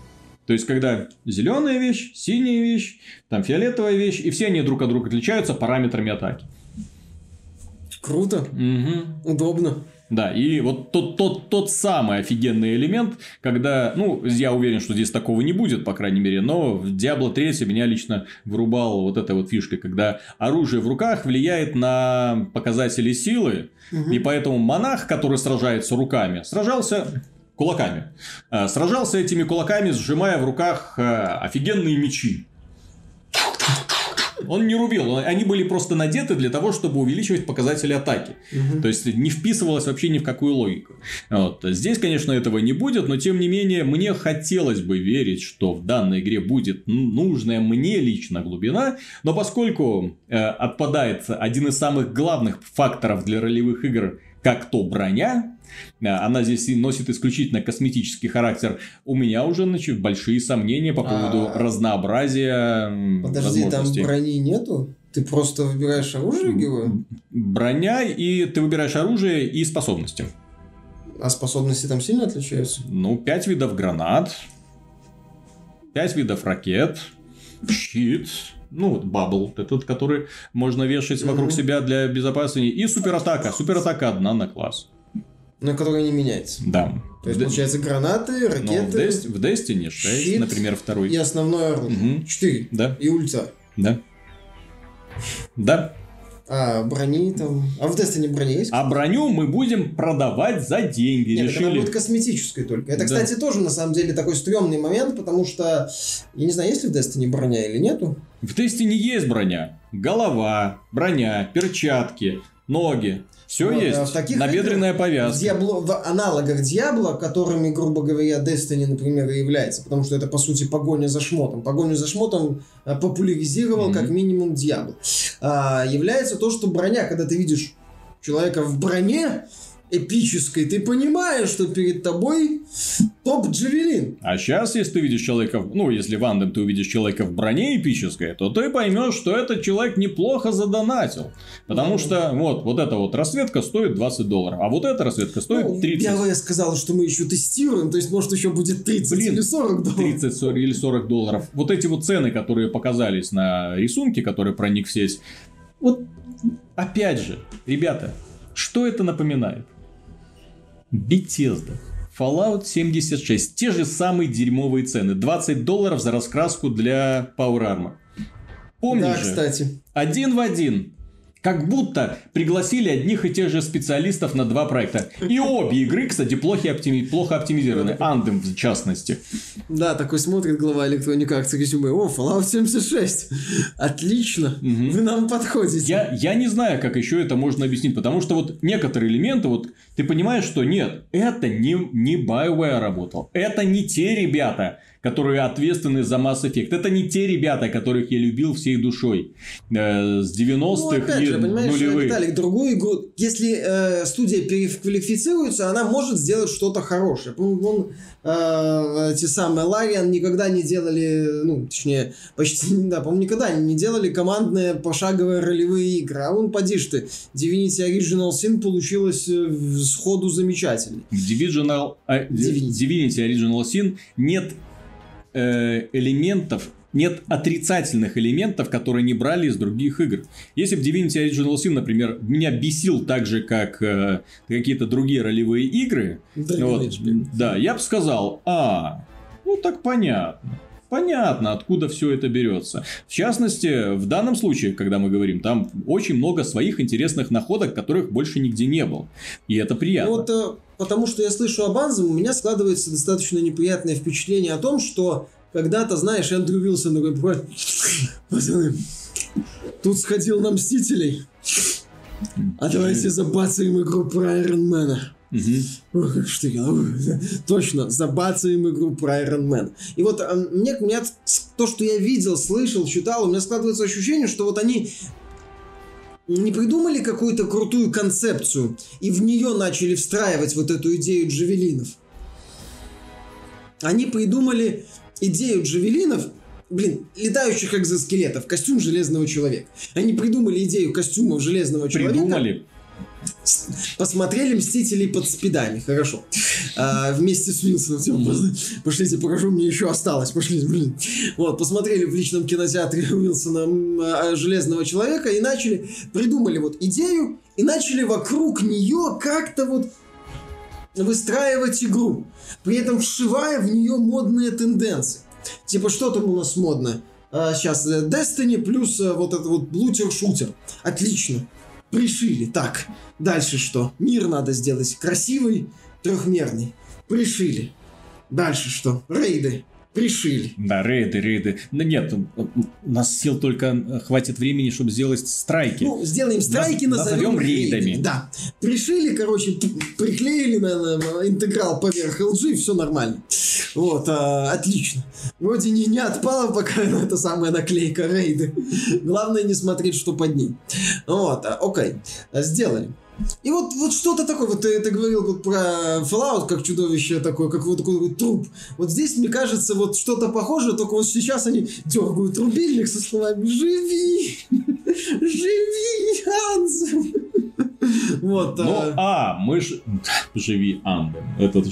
То есть, когда зеленая вещь, синяя вещь, там фиолетовая вещь, и все они друг от друга отличаются параметрами атаки. Круто. Угу. Удобно. Да, и вот тот, тот, тот самый офигенный элемент, когда, ну, я уверен, что здесь такого не будет, по крайней мере, но в Diablo 3 меня лично вырубала вот эта вот фишка, когда оружие в руках влияет на показатели силы, угу. и поэтому монах, который сражается руками, сражался кулаками. Э, сражался этими кулаками, сжимая в руках э, офигенные мечи. Он не рубил, они были просто надеты для того, чтобы увеличивать показатели атаки. Угу. То есть не вписывалось вообще ни в какую логику. Вот. Здесь, конечно, этого не будет, но тем не менее, мне хотелось бы верить, что в данной игре будет нужная мне лично глубина, но поскольку э, отпадает один из самых главных факторов для ролевых игр, как то броня, э, она здесь носит исключительно косметический характер. У меня уже значит, большие сомнения по поводу а... разнообразия Подожди, там брони нету? Ты просто выбираешь оружие героя? Броня, и ты выбираешь оружие и способности. А способности там сильно отличаются? Ну, пять видов гранат, пять видов ракет, щит, ну, вот бабл, этот, который можно вешать mm-hmm. вокруг себя для безопасности, и суператака. Суператака одна на класс. На которой не меняется. Да. То есть, получается, гранаты, ракеты... Ну, в, Dest... в Destiny 6, щит например, второй. И основное оружие. Угу. 4. Да. И ульта. Да. Да. А брони там... А в Destiny брони есть? А броню мы будем продавать за деньги. Нет, решили. она будет косметической только. Это, да. кстати, тоже на самом деле такой стрёмный момент, потому что... Я не знаю, есть ли в Destiny броня или нету. В Destiny есть броня. Голова, броня, перчатки, ноги. Все вот, есть. В таких Набедренная играх, повязка. В, Диабло, в аналогах Диабло, которыми, грубо говоря, Destiny, например, и является. Потому что это, по сути, погоня за шмотом. Погоню за шмотом э, популяризировал, mm-hmm. как минимум, Диабло. А, является то, что броня, когда ты видишь человека в броне, эпической, ты понимаешь, что перед тобой топ Джавелин. А сейчас, если ты видишь человека, ну, если в Андем ты увидишь человека в броне эпической, то ты поймешь, что этот человек неплохо задонатил. Потому ну, что вот, вот эта вот расцветка стоит 20 долларов, а вот эта расцветка стоит ну, 30. Я сказал, что мы еще тестируем, то есть, может, еще будет 30 Блин, или 40 долларов. 30 или 40 долларов. Вот эти вот цены, которые показались на рисунке, который проник в сеть, вот опять же, ребята, что это напоминает? Bethesda. Fallout 76. Те же самые дерьмовые цены. 20 долларов за раскраску для Power Armor. Помнишь да, же? кстати. Один в один. Как будто пригласили одних и тех же специалистов на два проекта. И обе игры, кстати, плохо, оптими... плохо оптимизированы. Андем, в частности. Да, такой смотрит глава Electronic Arts резюме. О, Fallout 76. Отлично. Угу. Вы нам подходите. Я, я не знаю, как еще это можно объяснить. Потому что вот некоторые элементы, вот ты понимаешь, что нет, это не, не BioWare работал. Это не те ребята, которые ответственны за Mass Effect. Это не те ребята, которых я любил всей душой э, с 90-х ну, и же, нулевых. Виталик, другую игру, если э, студия переквалифицируется, она может сделать что-то хорошее. Вон, э, те самые Лариан никогда не делали, ну, точнее, почти, да, по-моему, никогда не делали командные пошаговые ролевые игры. А вон, поди ты, Divinity Original Sin получилось э, сходу замечательно. В Divisional, а, Divinity. Divinity Original Sin нет Э, элементов, нет отрицательных элементов, которые не брали из других игр. Если бы Divinity Original Sin, например, меня бесил так же, как э, какие-то другие ролевые игры, да, вот, да, я бы сказал, а, ну так понятно. Понятно, откуда все это берется. В частности, в данном случае, когда мы говорим, там очень много своих интересных находок, которых больше нигде не было. И это приятно. Вот, э, потому что я слышу об Анзем, у меня складывается достаточно неприятное впечатление о том, что когда-то, знаешь, Эндрю Вилсон такой, пацаны, тут сходил на Мстителей, а давайте забацаем игру про Айронмена. Угу. Ох, что я, точно, забацаем игру про Iron Man. И вот а, мне, мне то, что я видел, слышал, читал, у меня складывается ощущение, что вот они не придумали какую-то крутую концепцию и в нее начали встраивать вот эту идею джавелинов. Они придумали идею джавелинов, блин, летающих экзоскелетов, костюм железного человека. Они придумали идею костюмов железного человека. Придумали. Посмотрели «Мстителей» под спидами, хорошо. А, вместе с Уилсоном. Пошлите, покажу, мне еще осталось. Пошлите, блин. Вот, посмотрели в личном кинотеатре Уилсона а, «Железного человека» и начали, придумали вот идею и начали вокруг нее как-то вот выстраивать игру, при этом вшивая в нее модные тенденции. Типа, что там у нас модно? А, сейчас э, Destiny плюс э, вот этот вот лутер-шутер. Отлично. Пришили. Так, дальше что? Мир надо сделать красивый, трехмерный. Пришили. Дальше что? Рейды. Пришили. Да, рейды, рейды. Да нет, у нас сил только хватит времени, чтобы сделать страйки. Ну, сделаем страйки, Наз, назовем, рейдами. рейдами. Да. Пришили, короче, приклеили на, на интеграл поверх LG, все нормально. Вот, а, отлично. Вроде не, не отпала пока эта самая наклейка рейды. Главное не смотреть, что под ней. Вот, а, окей. Сделали. И вот, вот что-то такое, вот ты, ты говорил вот про Fallout как чудовище такое, как вот такой вот труп. Вот здесь, мне кажется, вот что-то похожее, только вот сейчас они дергают рубильник со словами «Живи! Живи, Ханс!» Вот. Ну, а, а мы ж... Живи, Амбер. Это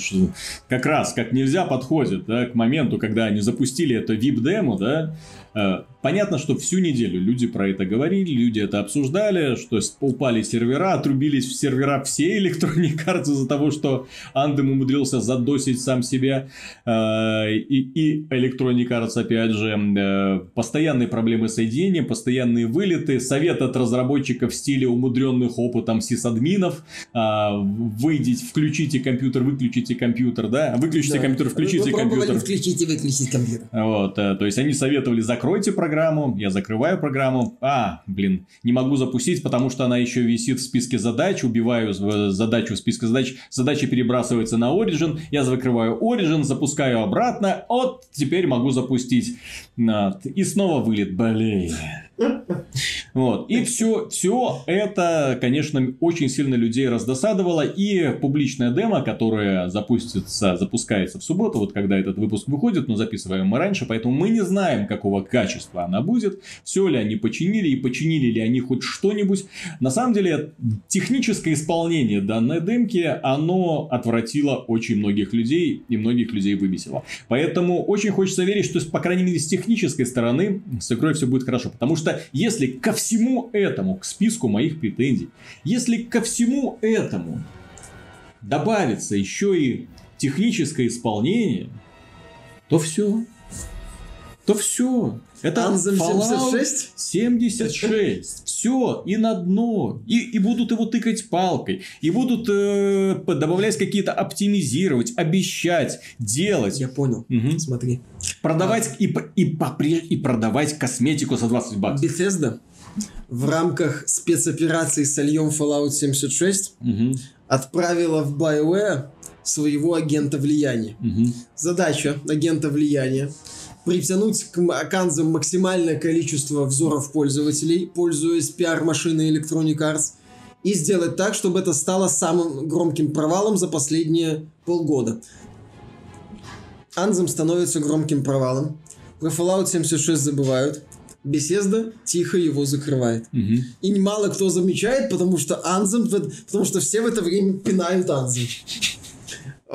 как раз как нельзя подходит да, к моменту, когда они запустили это VIP-демо, да, Э, понятно, что всю неделю люди про это говорили, люди это обсуждали, что упали сервера, отрубились в сервера все электронные карты из-за того, что Андем умудрился задосить сам себя. Э, и, и Electronic Arts, опять же, э, постоянные проблемы соединения, постоянные вылеты, совет от разработчиков в стиле умудренных опытом сисадминов, выйдите, включите компьютер, выключите компьютер, да, выключите да. компьютер, включите Вы компьютер. включите, выключите компьютер. Вот, то есть они советовали закройте программу, я закрываю программу, а, блин, не могу запустить, потому что она еще висит в списке задач, убиваю задачу в списке задач, задача перебрасывается на Origin, я закрываю Origin, запускаю обратно, вот, теперь могу запустить. И снова вылет, блин. Вот. И все, все это, конечно, очень сильно людей раздосадовало. И публичная демо, которая запустится, запускается в субботу, вот когда этот выпуск выходит, но записываем мы раньше, поэтому мы не знаем, какого качества она будет, все ли они починили и починили ли они хоть что-нибудь. На самом деле, техническое исполнение данной демки, оно отвратило очень многих людей и многих людей выбесило. Поэтому очень хочется верить, что, по крайней мере, с технической стороны с игрой все будет хорошо. Потому что если ко всему этому, к списку моих претензий, если ко всему этому добавится еще и техническое исполнение, то все. То все. Это Anthem 76? 76. Все, и на дно. И, и будут его тыкать палкой. И будут э, добавлять какие-то оптимизировать, обещать, делать. Я понял. Угу. Смотри. Продавать и, и, и, и продавать косметику за 20 баксов. Bethesda в рамках спецоперации с Альем Fallout 76 угу. отправила в BioWare своего агента влияния. Угу. Задача агента влияния притянуть к Аканзам максимальное количество взоров пользователей, пользуясь пиар-машиной Electronic Arts, и сделать так, чтобы это стало самым громким провалом за последние полгода. Anthem становится громким провалом. Про Fallout 76 забывают. Bethesda тихо его закрывает. Угу. И немало кто замечает, потому что Anthem, потому что все в это время пинают Anthem.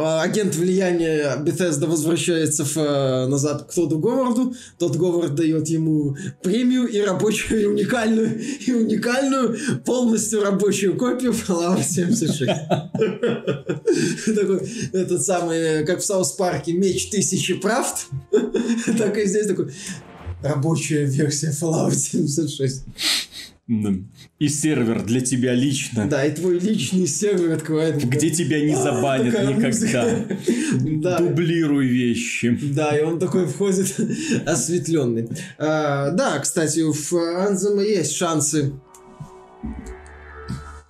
А, агент влияния Bethesda возвращается в, э, назад к Тодду Говарду. Тодд Говард дает ему премию и рабочую, и уникальную, и уникальную, полностью рабочую копию Fallout 76. Такой, этот самый, как в South Park'е, меч тысячи правд. Так и здесь такой, рабочая версия Fallout 76. И сервер для тебя лично. Да, и твой личный сервер открывает. Где тебя не забанят такая никогда. Да. Дублируй вещи. Да, и он такой входит осветленный. А, да, кстати, у Анзема есть шансы.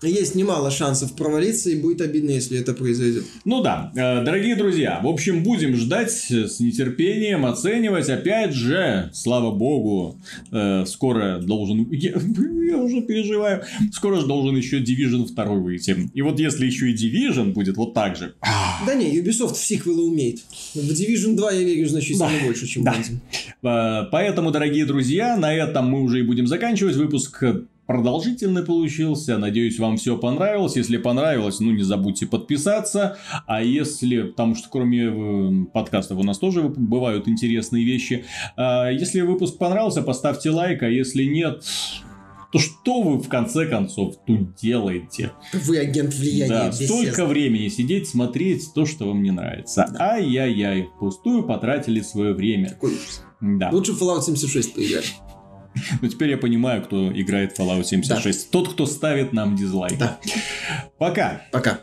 Есть немало шансов провалиться, и будет обидно, если это произойдет. Ну да, э, дорогие друзья, в общем, будем ждать с нетерпением, оценивать. Опять же, слава богу, э, скоро должен... Я, я уже переживаю. Скоро же должен еще Division 2 выйти. И вот если еще и Division будет вот так же... Да не, Ubisoft в сиквелы умеет. В Division 2 я верю значительно Да, больше, чем да. в Anthem. Э, Поэтому, дорогие друзья, на этом мы уже и будем заканчивать. Выпуск продолжительный получился. Надеюсь, вам все понравилось. Если понравилось, ну не забудьте подписаться. А если, потому что кроме э, подкастов у нас тоже бывают интересные вещи. А Если выпуск понравился, поставьте лайк. А если нет, то что вы в конце концов тут делаете? Вы агент влияния. Да, столько времени сидеть, смотреть то, что вам не нравится. Ай-яй-яй, пустую потратили свое время. Какой ужас. Да. Лучше Fallout 76 поиграть. Но теперь я понимаю, кто играет в Fallout 76. Тот, кто ставит нам дизлайк. Да. Пока. Пока.